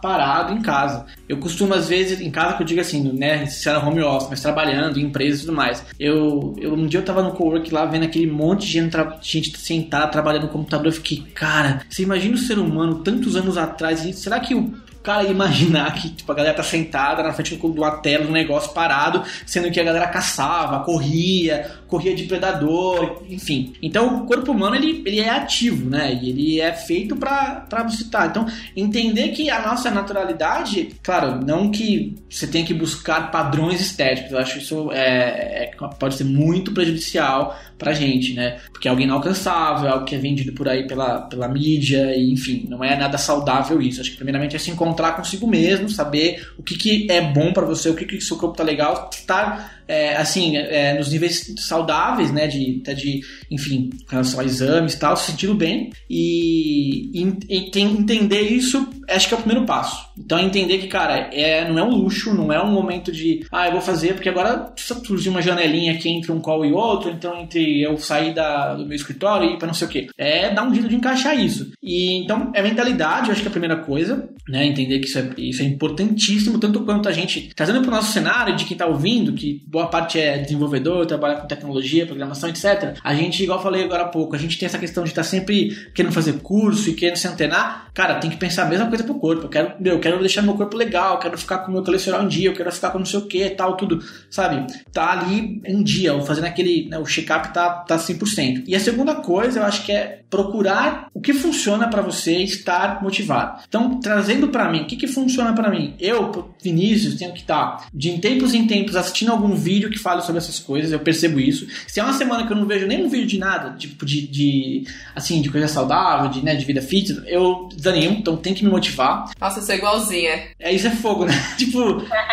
Speaker 4: parado em casa. Eu costumo, às vezes, em casa, que eu digo assim, né? Se era home office, mas trabalhando, em empresas e tudo mais. Eu, eu, um dia eu tava no cowork lá vendo aquele monte de gente, gente sentada trabalhando no computador. Eu fiquei, cara, você imagina o ser humano tantos anos atrás, será que o cara imaginar que tipo, a galera tá sentada na frente de uma tela, um negócio parado, sendo que a galera caçava, corria, corria de predador, enfim. Então o corpo humano ele, ele é ativo, né? E ele é feito para estar. Então entender que a nossa naturalidade, claro, não que você tenha que buscar padrões estéticos, eu acho isso é, é pode ser muito prejudicial pra gente, né? Porque é algo inalcançável, é algo que é vendido por aí pela, pela mídia, e enfim, não é nada saudável isso. Acho que primeiramente é se encontrar consigo mesmo, saber o que, que é bom para você, o que, que seu corpo tá legal, estar é, assim, é, nos níveis saudáveis, né, de, até de, enfim, com relação a exames e tal, se sentindo bem e, e, e, entender isso, acho que é o primeiro passo. Então, entender que, cara, é, não é um luxo, não é um momento de, ah, eu vou fazer porque agora surgiu uma janelinha aqui entre um call e outro, então entre eu sair da, do meu escritório e ir para não sei o que. É dar um jeito de encaixar isso. E então, é mentalidade, eu acho que é a primeira coisa, né, entender que isso é, isso é importantíssimo, tanto quanto a gente, trazendo para o nosso cenário de quem está ouvindo, que boa parte é desenvolvedor, trabalha com tecnologia, programação, etc. A gente, igual eu falei agora há pouco, a gente tem essa questão de estar tá sempre querendo fazer curso e querendo se antenar. Cara, tem que pensar a mesma coisa pro corpo. Eu quero, meu, eu quero deixar meu corpo legal, eu quero ficar com meu colesterol em dia, eu quero ficar com não sei o que, tal, tudo, sabe? Tá ali em dia, ou fazendo aquele, né, o check-up tá, tá 100%. E a segunda coisa, eu acho que é procurar o que funciona para você estar motivado. Então, trazendo para mim, o que, que funciona para mim? Eu, Vinícius, tenho que estar tá, de tempos em tempos assistindo algum vídeo que fale sobre essas coisas, eu percebo isso. Se é uma semana que eu não vejo nenhum vídeo de nada, tipo de, de assim, de coisa saudável, de, né, de vida fit, eu desanimo, então tem que me motivar.
Speaker 2: Nossa, eu sou igualzinha.
Speaker 4: É, isso é fogo, né? (laughs) tipo,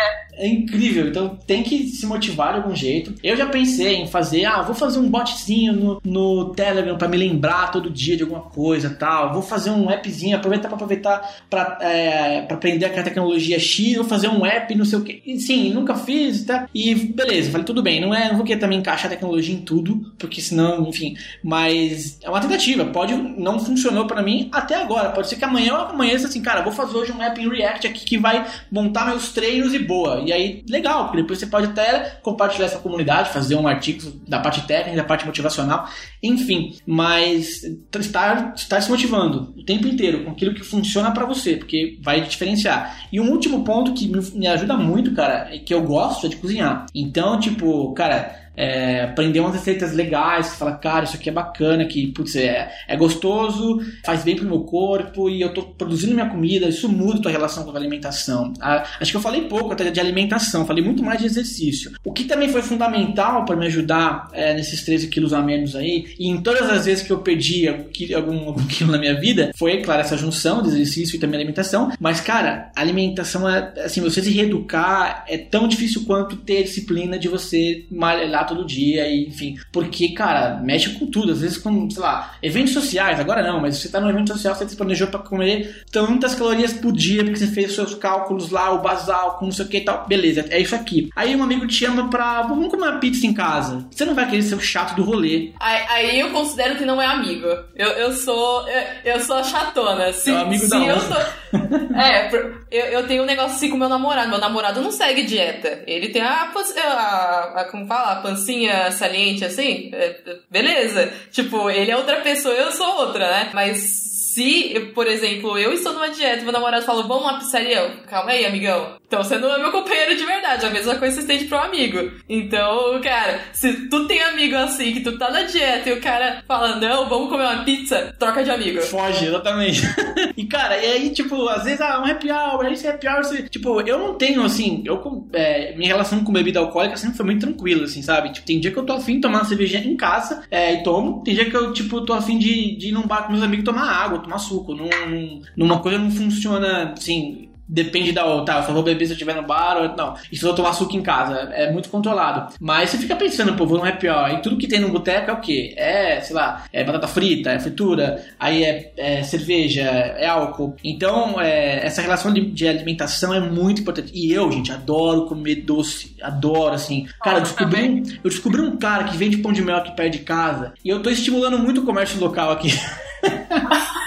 Speaker 4: (laughs) É incrível. Então tem que se motivar de algum jeito. Eu já pensei em fazer, ah, vou fazer um botzinho no, no Telegram para me lembrar todo dia de alguma coisa tal. Vou fazer um appzinho, aproveitar para aproveitar para é, aprender aquela tecnologia X, vou fazer um app, não sei o que. Sim, nunca fiz, tá? E beleza, falei, tudo bem. Não é, não vou querer também encaixar tecnologia em tudo, porque senão, enfim. Mas é uma tentativa. Pode não funcionou para mim até agora. Pode ser que amanhã ou amanhã assim, cara, vou fazer hoje um app em React aqui que vai montar meus treinos e boa. E aí, legal, porque depois você pode até compartilhar essa comunidade, fazer um artigo da parte técnica, da parte motivacional, enfim. Mas estar, estar se motivando o tempo inteiro com aquilo que funciona para você, porque vai diferenciar. E um último ponto que me ajuda muito, cara, é que eu gosto é de cozinhar. Então, tipo, cara é, aprender umas receitas legais, que fala, cara, isso aqui é bacana, que putz, é, é gostoso, faz bem pro meu corpo e eu tô produzindo minha comida, isso muda a tua relação com a alimentação. Acho que eu falei pouco até de alimentação, falei muito mais de exercício. O que também foi fundamental para me ajudar é, nesses 13 quilos a menos aí, e em todas as vezes que eu perdi algum, algum (laughs) quilo na minha vida, foi, claro, essa junção de exercício e também alimentação, mas, cara, alimentação é, assim, você se reeducar é tão difícil quanto ter disciplina de você malhar todo dia, e, enfim. Porque, cara, mexe com tudo. Às vezes, com, sei lá, eventos sociais, agora não, mas você tá num evento social, você se planejou pra comer tantas calorias por dia, porque você fez seus cálculos lá, o basal, com não sei o que e tal. Beleza, é isso aqui. Aí um amigo te chama pra. Vamos comer uma pizza em casa. Você não vai querer ser o chato do rolê.
Speaker 2: Aí, aí eu considero que não é amigo. Eu, eu sou. Eu, eu sou a chatona. Se,
Speaker 4: é amigo
Speaker 2: se
Speaker 4: da
Speaker 2: eu sou. é, eu, eu tenho um negócio assim com meu namorado. Meu namorado não segue dieta. Ele tem a. a, a como fala? A pancinha saliente assim. É, beleza. Tipo, ele é outra pessoa, eu sou outra, né? Mas se, por exemplo, eu estou numa dieta e meu namorado fala, vamos uma pizzaria, calma aí, amigão. Então você não é meu companheiro de verdade, a mesma coisa você estende pro amigo. Então, cara, se tu tem amigo assim, que tu tá na dieta e o cara fala, não, vamos comer uma pizza, troca de amigo.
Speaker 4: Foge, exatamente. (laughs) e cara, e aí, tipo, às vezes, ah, um happy hour, aí esse happy hour, você, tipo, eu não tenho, assim, eu, é, minha relação com bebida alcoólica sempre foi muito tranquila, assim, sabe? Tipo, tem dia que eu tô afim de tomar uma cerveja em casa é, e tomo, tem dia que eu, tipo, tô afim de, de ir num bar com meus amigos tomar água, tomar suco. Num, numa coisa não funciona assim. Depende da. Tá, eu só vou beber se eu estiver no bar ou. Não. E se eu tomar suco em casa. É muito controlado. Mas você fica pensando, pô, vou no happy hour. E tudo que tem no boteco é o quê? É, sei lá, é batata frita, é fritura, aí é, é cerveja, é álcool. Então, é, essa relação de, de, alimentação é muito importante. E eu, gente, adoro comer doce. Adoro, assim. Cara, eu descobri, um, eu descobri um cara que vende pão de mel aqui perto de casa. E eu tô estimulando muito o comércio local aqui. (laughs)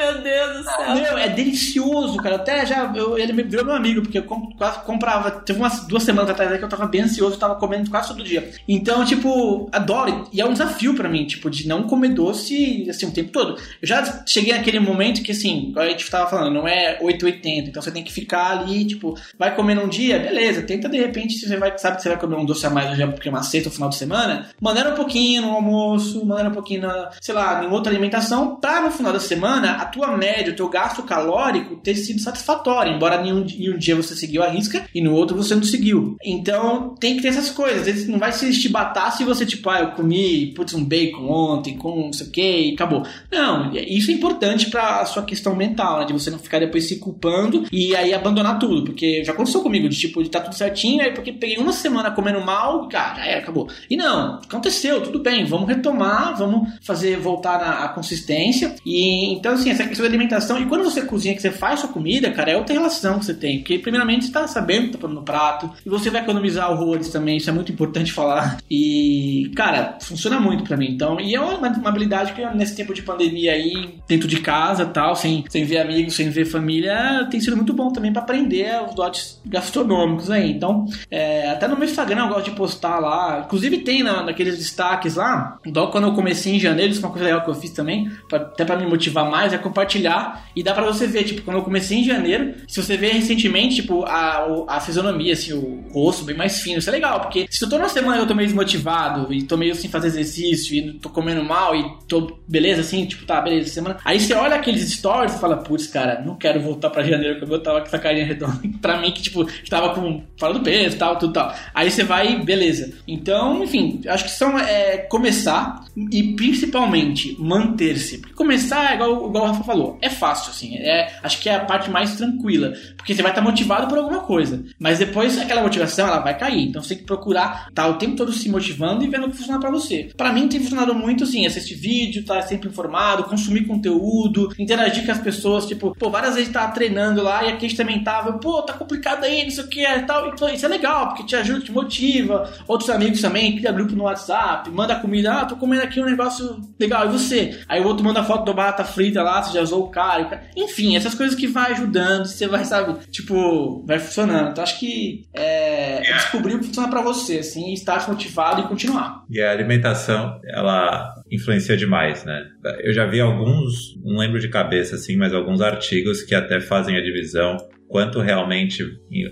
Speaker 2: meu Deus do céu.
Speaker 4: Meu, é delicioso, cara. Até já. Eu, ele me virou meu amigo, porque eu comprava. Teve umas duas semanas atrás que eu tava bem ansioso, tava comendo quase todo dia. Então, tipo, adoro. E é um desafio pra mim, tipo, de não comer doce assim o tempo todo. Eu já cheguei naquele momento que, assim, a gente tava falando, não é 880. Então você tem que ficar ali, tipo, vai comer num dia, beleza. Tenta de repente, se você vai, sabe que você vai comer um doce a mais hoje porque é uma sexta ou final de semana, mandando um pouquinho no almoço, mandando um pouquinho na, sei lá, em outra alimentação, pra no final da semana tua média, o teu gasto calórico ter sido satisfatório, embora em um, em um dia você seguiu a risca e no outro você não seguiu. Então tem que ter essas coisas. Às vezes não vai se estibatar se você, tipo, ah, eu comi putz, um bacon ontem com não sei o que e acabou. Não, isso é importante pra sua questão mental, né? De você não ficar depois se culpando e aí abandonar tudo. Porque já aconteceu comigo, de tipo, de tá tudo certinho, aí porque peguei uma semana comendo mal, cara, já era, acabou. E não, aconteceu, tudo bem, vamos retomar, vamos fazer voltar na consistência. E então, assim, essa questão da alimentação. E quando você cozinha, que você faz sua comida, cara, é outra relação que você tem. Porque, primeiramente, você tá sabendo que tá pondo no prato. E você vai economizar horrores também. Isso é muito importante (laughs) falar. E, cara, funciona muito para mim. Então, e é uma, uma, habilidade que nesse tempo de pandemia aí, dentro de casa tal, sem, sem ver amigos, sem ver família, tem sido muito bom também para aprender os dotes gastronômicos aí. Então, é, até no meu Instagram eu gosto de postar lá. Inclusive, tem na, naqueles destaques lá. Então, quando eu comecei em janeiro, isso é uma coisa legal que eu fiz também, pra, até para me motivar mais, é compartilhar e dá para você ver, tipo, quando eu comecei em janeiro, se você ver recentemente, tipo, a, a fisionomia, assim, o rosto bem mais fino, isso é legal, porque se eu tô numa semana eu tô meio desmotivado e tô meio sem fazer exercício e tô comendo mal e tô, beleza, assim, tipo, tá, beleza, semana. Aí você olha aqueles stories e fala, putz, cara, não quero voltar pra janeiro, como eu tava com essa carinha redonda. (laughs) pra mim, que, tipo, tava com, fora do peso tal, tudo tal. Aí você vai, beleza. Então, enfim, acho que são, é, começar e principalmente manter-se. Porque começar é igual, igual Rafa falou é fácil, assim. É, acho que é a parte mais tranquila. Porque você vai estar motivado por alguma coisa. Mas depois aquela motivação, ela vai cair. Então você tem que procurar estar o tempo todo se motivando e vendo o que funciona para você. Para mim tem funcionado muito assim, assistir vídeo, estar tá sempre informado, consumir conteúdo, interagir com as pessoas, tipo, pô, várias vezes tá treinando lá e aqui a gente também tava, pô, tá complicado aí, não sei o que e tal. Então, isso é legal, porque te ajuda, te motiva. Outros amigos também, cria grupo no WhatsApp, manda comida, ah, tô comendo aqui um negócio legal, e você? Aí o outro manda foto do batata frita lá, já usou o cara, o cara. Enfim, essas coisas que vai ajudando, você vai, sabe, tipo, vai funcionando. Então acho que é, é descobrir o que funciona pra você, assim, estar motivado e continuar.
Speaker 3: E a alimentação, ela influencia demais, né? Eu já vi alguns, não lembro de cabeça assim, mas alguns artigos que até fazem a divisão quanto realmente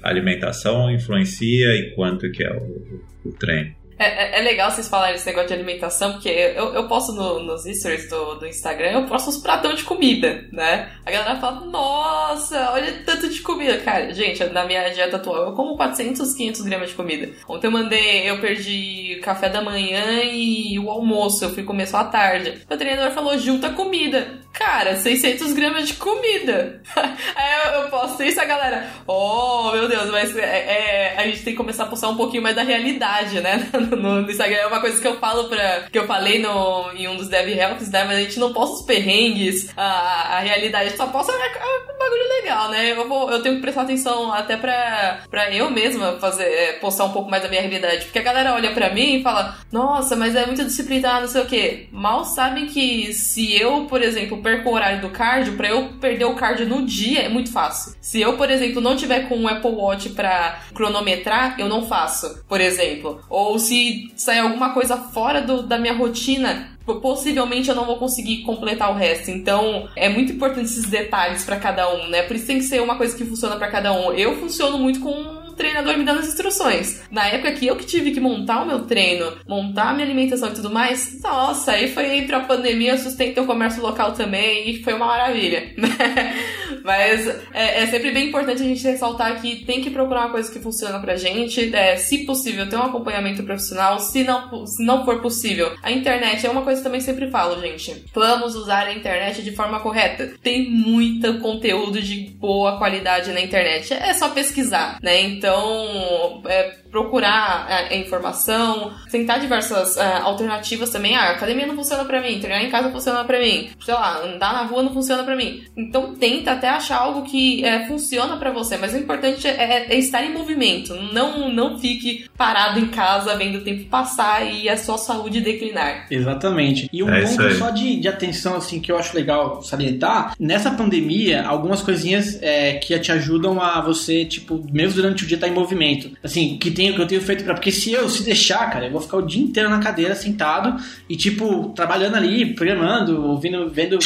Speaker 3: a alimentação influencia e quanto que é o, o treino.
Speaker 2: É, é, é, legal vocês falarem esse negócio de alimentação, porque eu, eu posto no, nos stories do, do Instagram, eu posto uns pratão de comida, né? A galera fala, nossa, olha tanto de comida. Cara, gente, na minha dieta atual eu como 400, 500 gramas de comida. Ontem eu mandei, eu perdi café da manhã e o almoço, eu fui comer só à tarde. O treinador falou, junta comida. Cara, 600 gramas de comida. (laughs) Aí eu, eu posto isso a galera, oh, meu Deus, mas é, é, a gente tem que começar a postar um pouquinho mais da realidade, né? (laughs) (laughs) no, no, Instagram. É uma coisa que eu falo pra. que eu falei no, em um dos Dev Helps, né? Mas a gente não posta os perrengues, a, a realidade, só posta um bagulho legal, né? Eu, vou, eu tenho que prestar atenção até pra, pra eu mesma fazer, é, postar um pouco mais da minha realidade. Porque a galera olha pra mim e fala, nossa, mas é muito disciplinado, não sei o quê. Mal sabem que se eu, por exemplo, perco o horário do cardio, pra eu perder o cardio no dia é muito fácil. Se eu, por exemplo, não tiver com um Apple Watch pra cronometrar, eu não faço, por exemplo. Ou se se sair alguma coisa fora do, da minha rotina, possivelmente eu não vou conseguir completar o resto. Então, é muito importante esses detalhes para cada um, né? Por isso tem que ser uma coisa que funciona para cada um. Eu funciono muito com treinador me dando as instruções. Na época que eu que tive que montar o meu treino, montar a minha alimentação e tudo mais, nossa, aí foi entre a pandemia, eu sustentei o comércio local também e foi uma maravilha. (laughs) Mas é, é, sempre bem importante a gente ressaltar que tem que procurar uma coisa que funciona pra gente, é, se possível, ter um acompanhamento profissional, se não, se não for possível. A internet é uma coisa que também sempre falo, gente. Vamos usar a internet de forma correta. Tem muito conteúdo de boa qualidade na internet. É só pesquisar, né? Então, então, é, procurar a, é, informação, tentar diversas é, alternativas também. Ah, a academia não funciona para mim, treinar em casa não funciona para mim, sei lá, andar na rua não funciona para mim. Então, tenta até achar algo que é, funciona para você, mas o importante é, é, estar em movimento. Não, não fique parado em casa vendo o tempo passar e a sua saúde declinar.
Speaker 4: Exatamente. E um é ponto só de, de atenção, assim, que eu acho legal salientar, nessa pandemia, algumas coisinhas é, que te ajudam a você, tipo, mesmo durante o dia estar tá em movimento. Assim, que, tenho, que eu tenho feito para Porque se eu se deixar, cara, eu vou ficar o dia inteiro na cadeira, sentado e, tipo, trabalhando ali, programando, ouvindo, vendo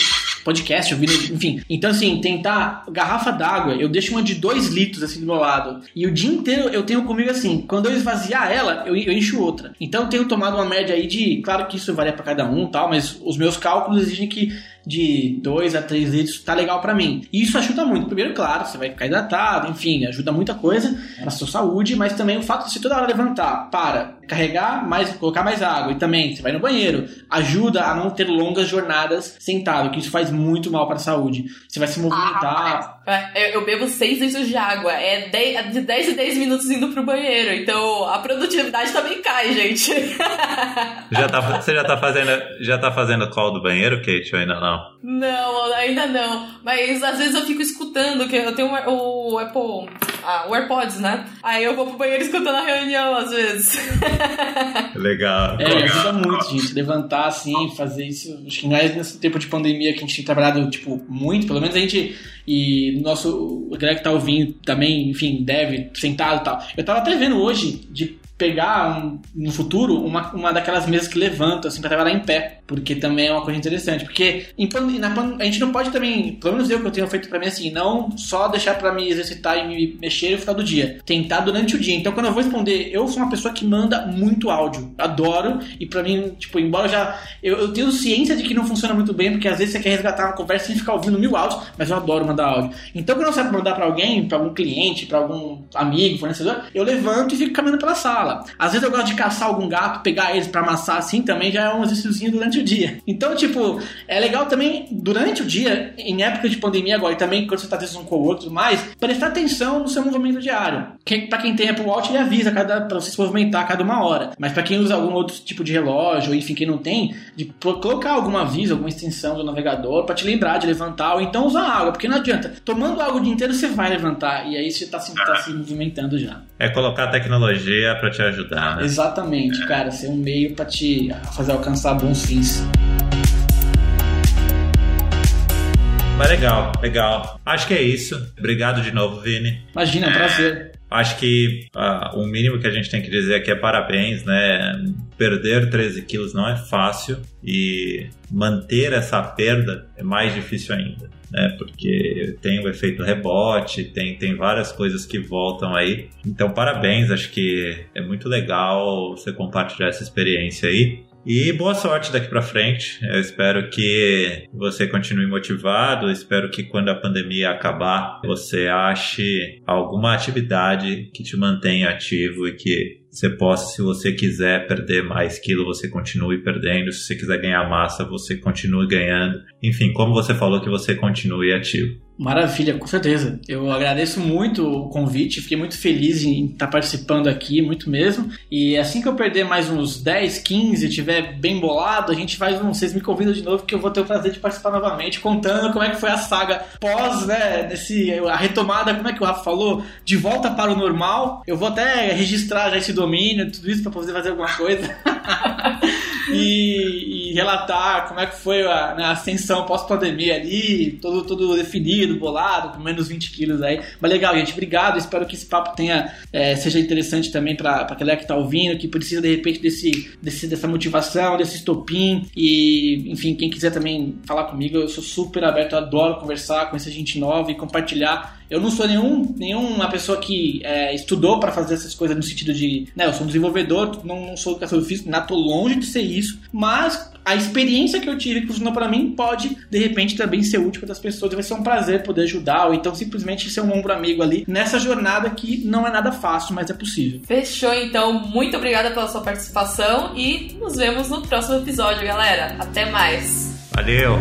Speaker 4: podcast, ouvindo, enfim. Então, assim, tentar garrafa d'água, eu deixo uma de 2 litros assim do meu lado. E o dia inteiro eu tenho comigo assim, quando eu esvaziar ela, eu, eu encho outra. Então eu tenho tomado uma média aí de, claro que isso varia para cada um, tal, mas os meus cálculos exigem que de 2 a 3 litros tá legal para mim. E isso ajuda muito. Primeiro, claro, você vai ficar hidratado, enfim, ajuda muita coisa na sua saúde, mas também o fato de você toda hora levantar, para, carregar mais, colocar mais água e também você vai no banheiro, ajuda a não ter longas jornadas sentado, que isso faz muito mal para a saúde. Você vai se movimentar.
Speaker 2: Ah, eu bebo 6 litros de água, é 10, de 10 em 10 minutos indo pro banheiro, então a produtividade também cai, gente. (laughs)
Speaker 3: já tá, você já tá fazendo já tá fazendo call do banheiro, Kate, ou ainda não?
Speaker 2: Não, ainda não. Mas às vezes eu fico escutando, que eu tenho o, o Apple, ah, o AirPods, né? Aí eu vou pro banheiro escutando a reunião às vezes. (laughs)
Speaker 3: Legal.
Speaker 4: É, ajuda muito, gente. Levantar assim, fazer isso. Acho que mais nesse tempo de pandemia que a gente tem trabalhado, tipo, muito, pelo menos a gente. E nosso. O galera que tá ouvindo também, enfim, deve, sentado e tal. Eu tava até vendo hoje de pegar um, no futuro uma, uma daquelas mesas que levanta, assim, pra trabalhar em pé. Porque também é uma coisa interessante. Porque em, na, a gente não pode também, pelo menos eu que eu tenho feito pra mim assim, não só deixar pra me exercitar e me mexer no final do dia. Tentar durante o dia. Então quando eu vou responder, eu sou uma pessoa que manda muito áudio. Adoro. E pra mim, tipo, embora eu já. Eu, eu tenho ciência de que não funciona muito bem, porque às vezes você quer resgatar uma conversa sem ficar ouvindo mil áudios, mas eu adoro mandar áudio. Então quando eu saio mandar pra alguém, pra algum cliente, pra algum amigo, fornecedor, eu levanto e fico caminhando pela sala fala. Às vezes eu gosto de caçar algum gato, pegar eles para amassar assim, também já é um exercíciozinho durante o dia. (laughs) Então, tipo, é legal também durante o dia, em época de pandemia agora, e também quando você tá tendo um outro mais, prestar atenção no seu movimento diário. Quem, pra quem tem Apple Watch, ele avisa cada, pra você se movimentar a cada uma hora. Mas para quem usa algum outro tipo de relógio, enfim, quem não tem, de colocar algum aviso, alguma extensão do navegador para te lembrar de levantar, ou então usar água, porque não adianta. Tomando água o dia inteiro, você vai levantar, e aí você tá tá se movimentando já.
Speaker 3: É colocar tecnologia para te ajudar, né?
Speaker 4: Exatamente, cara, ser um meio para te fazer alcançar bons fins.
Speaker 3: Mas legal, legal. Acho que é isso. Obrigado de novo, Vini.
Speaker 4: Imagina, é um prazer.
Speaker 3: Acho que uh, o mínimo que a gente tem que dizer aqui é parabéns, né? Perder 13 quilos não é fácil e manter essa perda é mais difícil ainda, né? Porque tem o efeito rebote, tem, tem várias coisas que voltam aí. Então, parabéns, acho que é muito legal você compartilhar essa experiência aí. E boa sorte daqui para frente. Eu espero que você continue motivado. Eu espero que quando a pandemia acabar, você ache alguma atividade que te mantenha ativo e que você possa, se você quiser perder mais quilo, você continue perdendo. Se você quiser ganhar massa, você continue ganhando. Enfim, como você falou, que você continue ativo.
Speaker 4: Maravilha, com certeza. Eu agradeço muito o convite, fiquei muito feliz em estar participando aqui, muito mesmo. E assim que eu perder mais uns 10, 15, estiver bem bolado, a gente faz um. Vocês me convidam de novo, que eu vou ter o prazer de participar novamente, contando como é que foi a saga pós, né? Nesse, a retomada, como é que o Rafa falou? De volta para o normal. Eu vou até registrar já esse domínio, tudo isso para poder fazer alguma coisa. (laughs) e, e, relatar como é que foi a, né, a ascensão pós-pandemia ali, todo, todo definido, bolado, com menos 20 quilos aí. Mas legal, gente, obrigado. Espero que esse papo tenha, é, seja interessante também para a galera que está ouvindo, que precisa de repente desse, desse, dessa motivação, desse estopim. E, enfim, quem quiser também falar comigo, eu sou super aberto, adoro conversar essa gente nova e compartilhar eu não sou nenhum, nenhuma pessoa que é, estudou para fazer essas coisas no sentido de, né, eu sou um desenvolvedor, não, não sou educador físico, não tô longe de ser isso, mas a experiência que eu tive que funcionou para mim pode, de repente, também ser útil para outras pessoas. Vai ser um prazer poder ajudar, ou então simplesmente ser um ombro amigo ali nessa jornada que não é nada fácil, mas é possível.
Speaker 2: Fechou, então. Muito obrigada pela sua participação e nos vemos no próximo episódio, galera. Até mais.
Speaker 3: Valeu!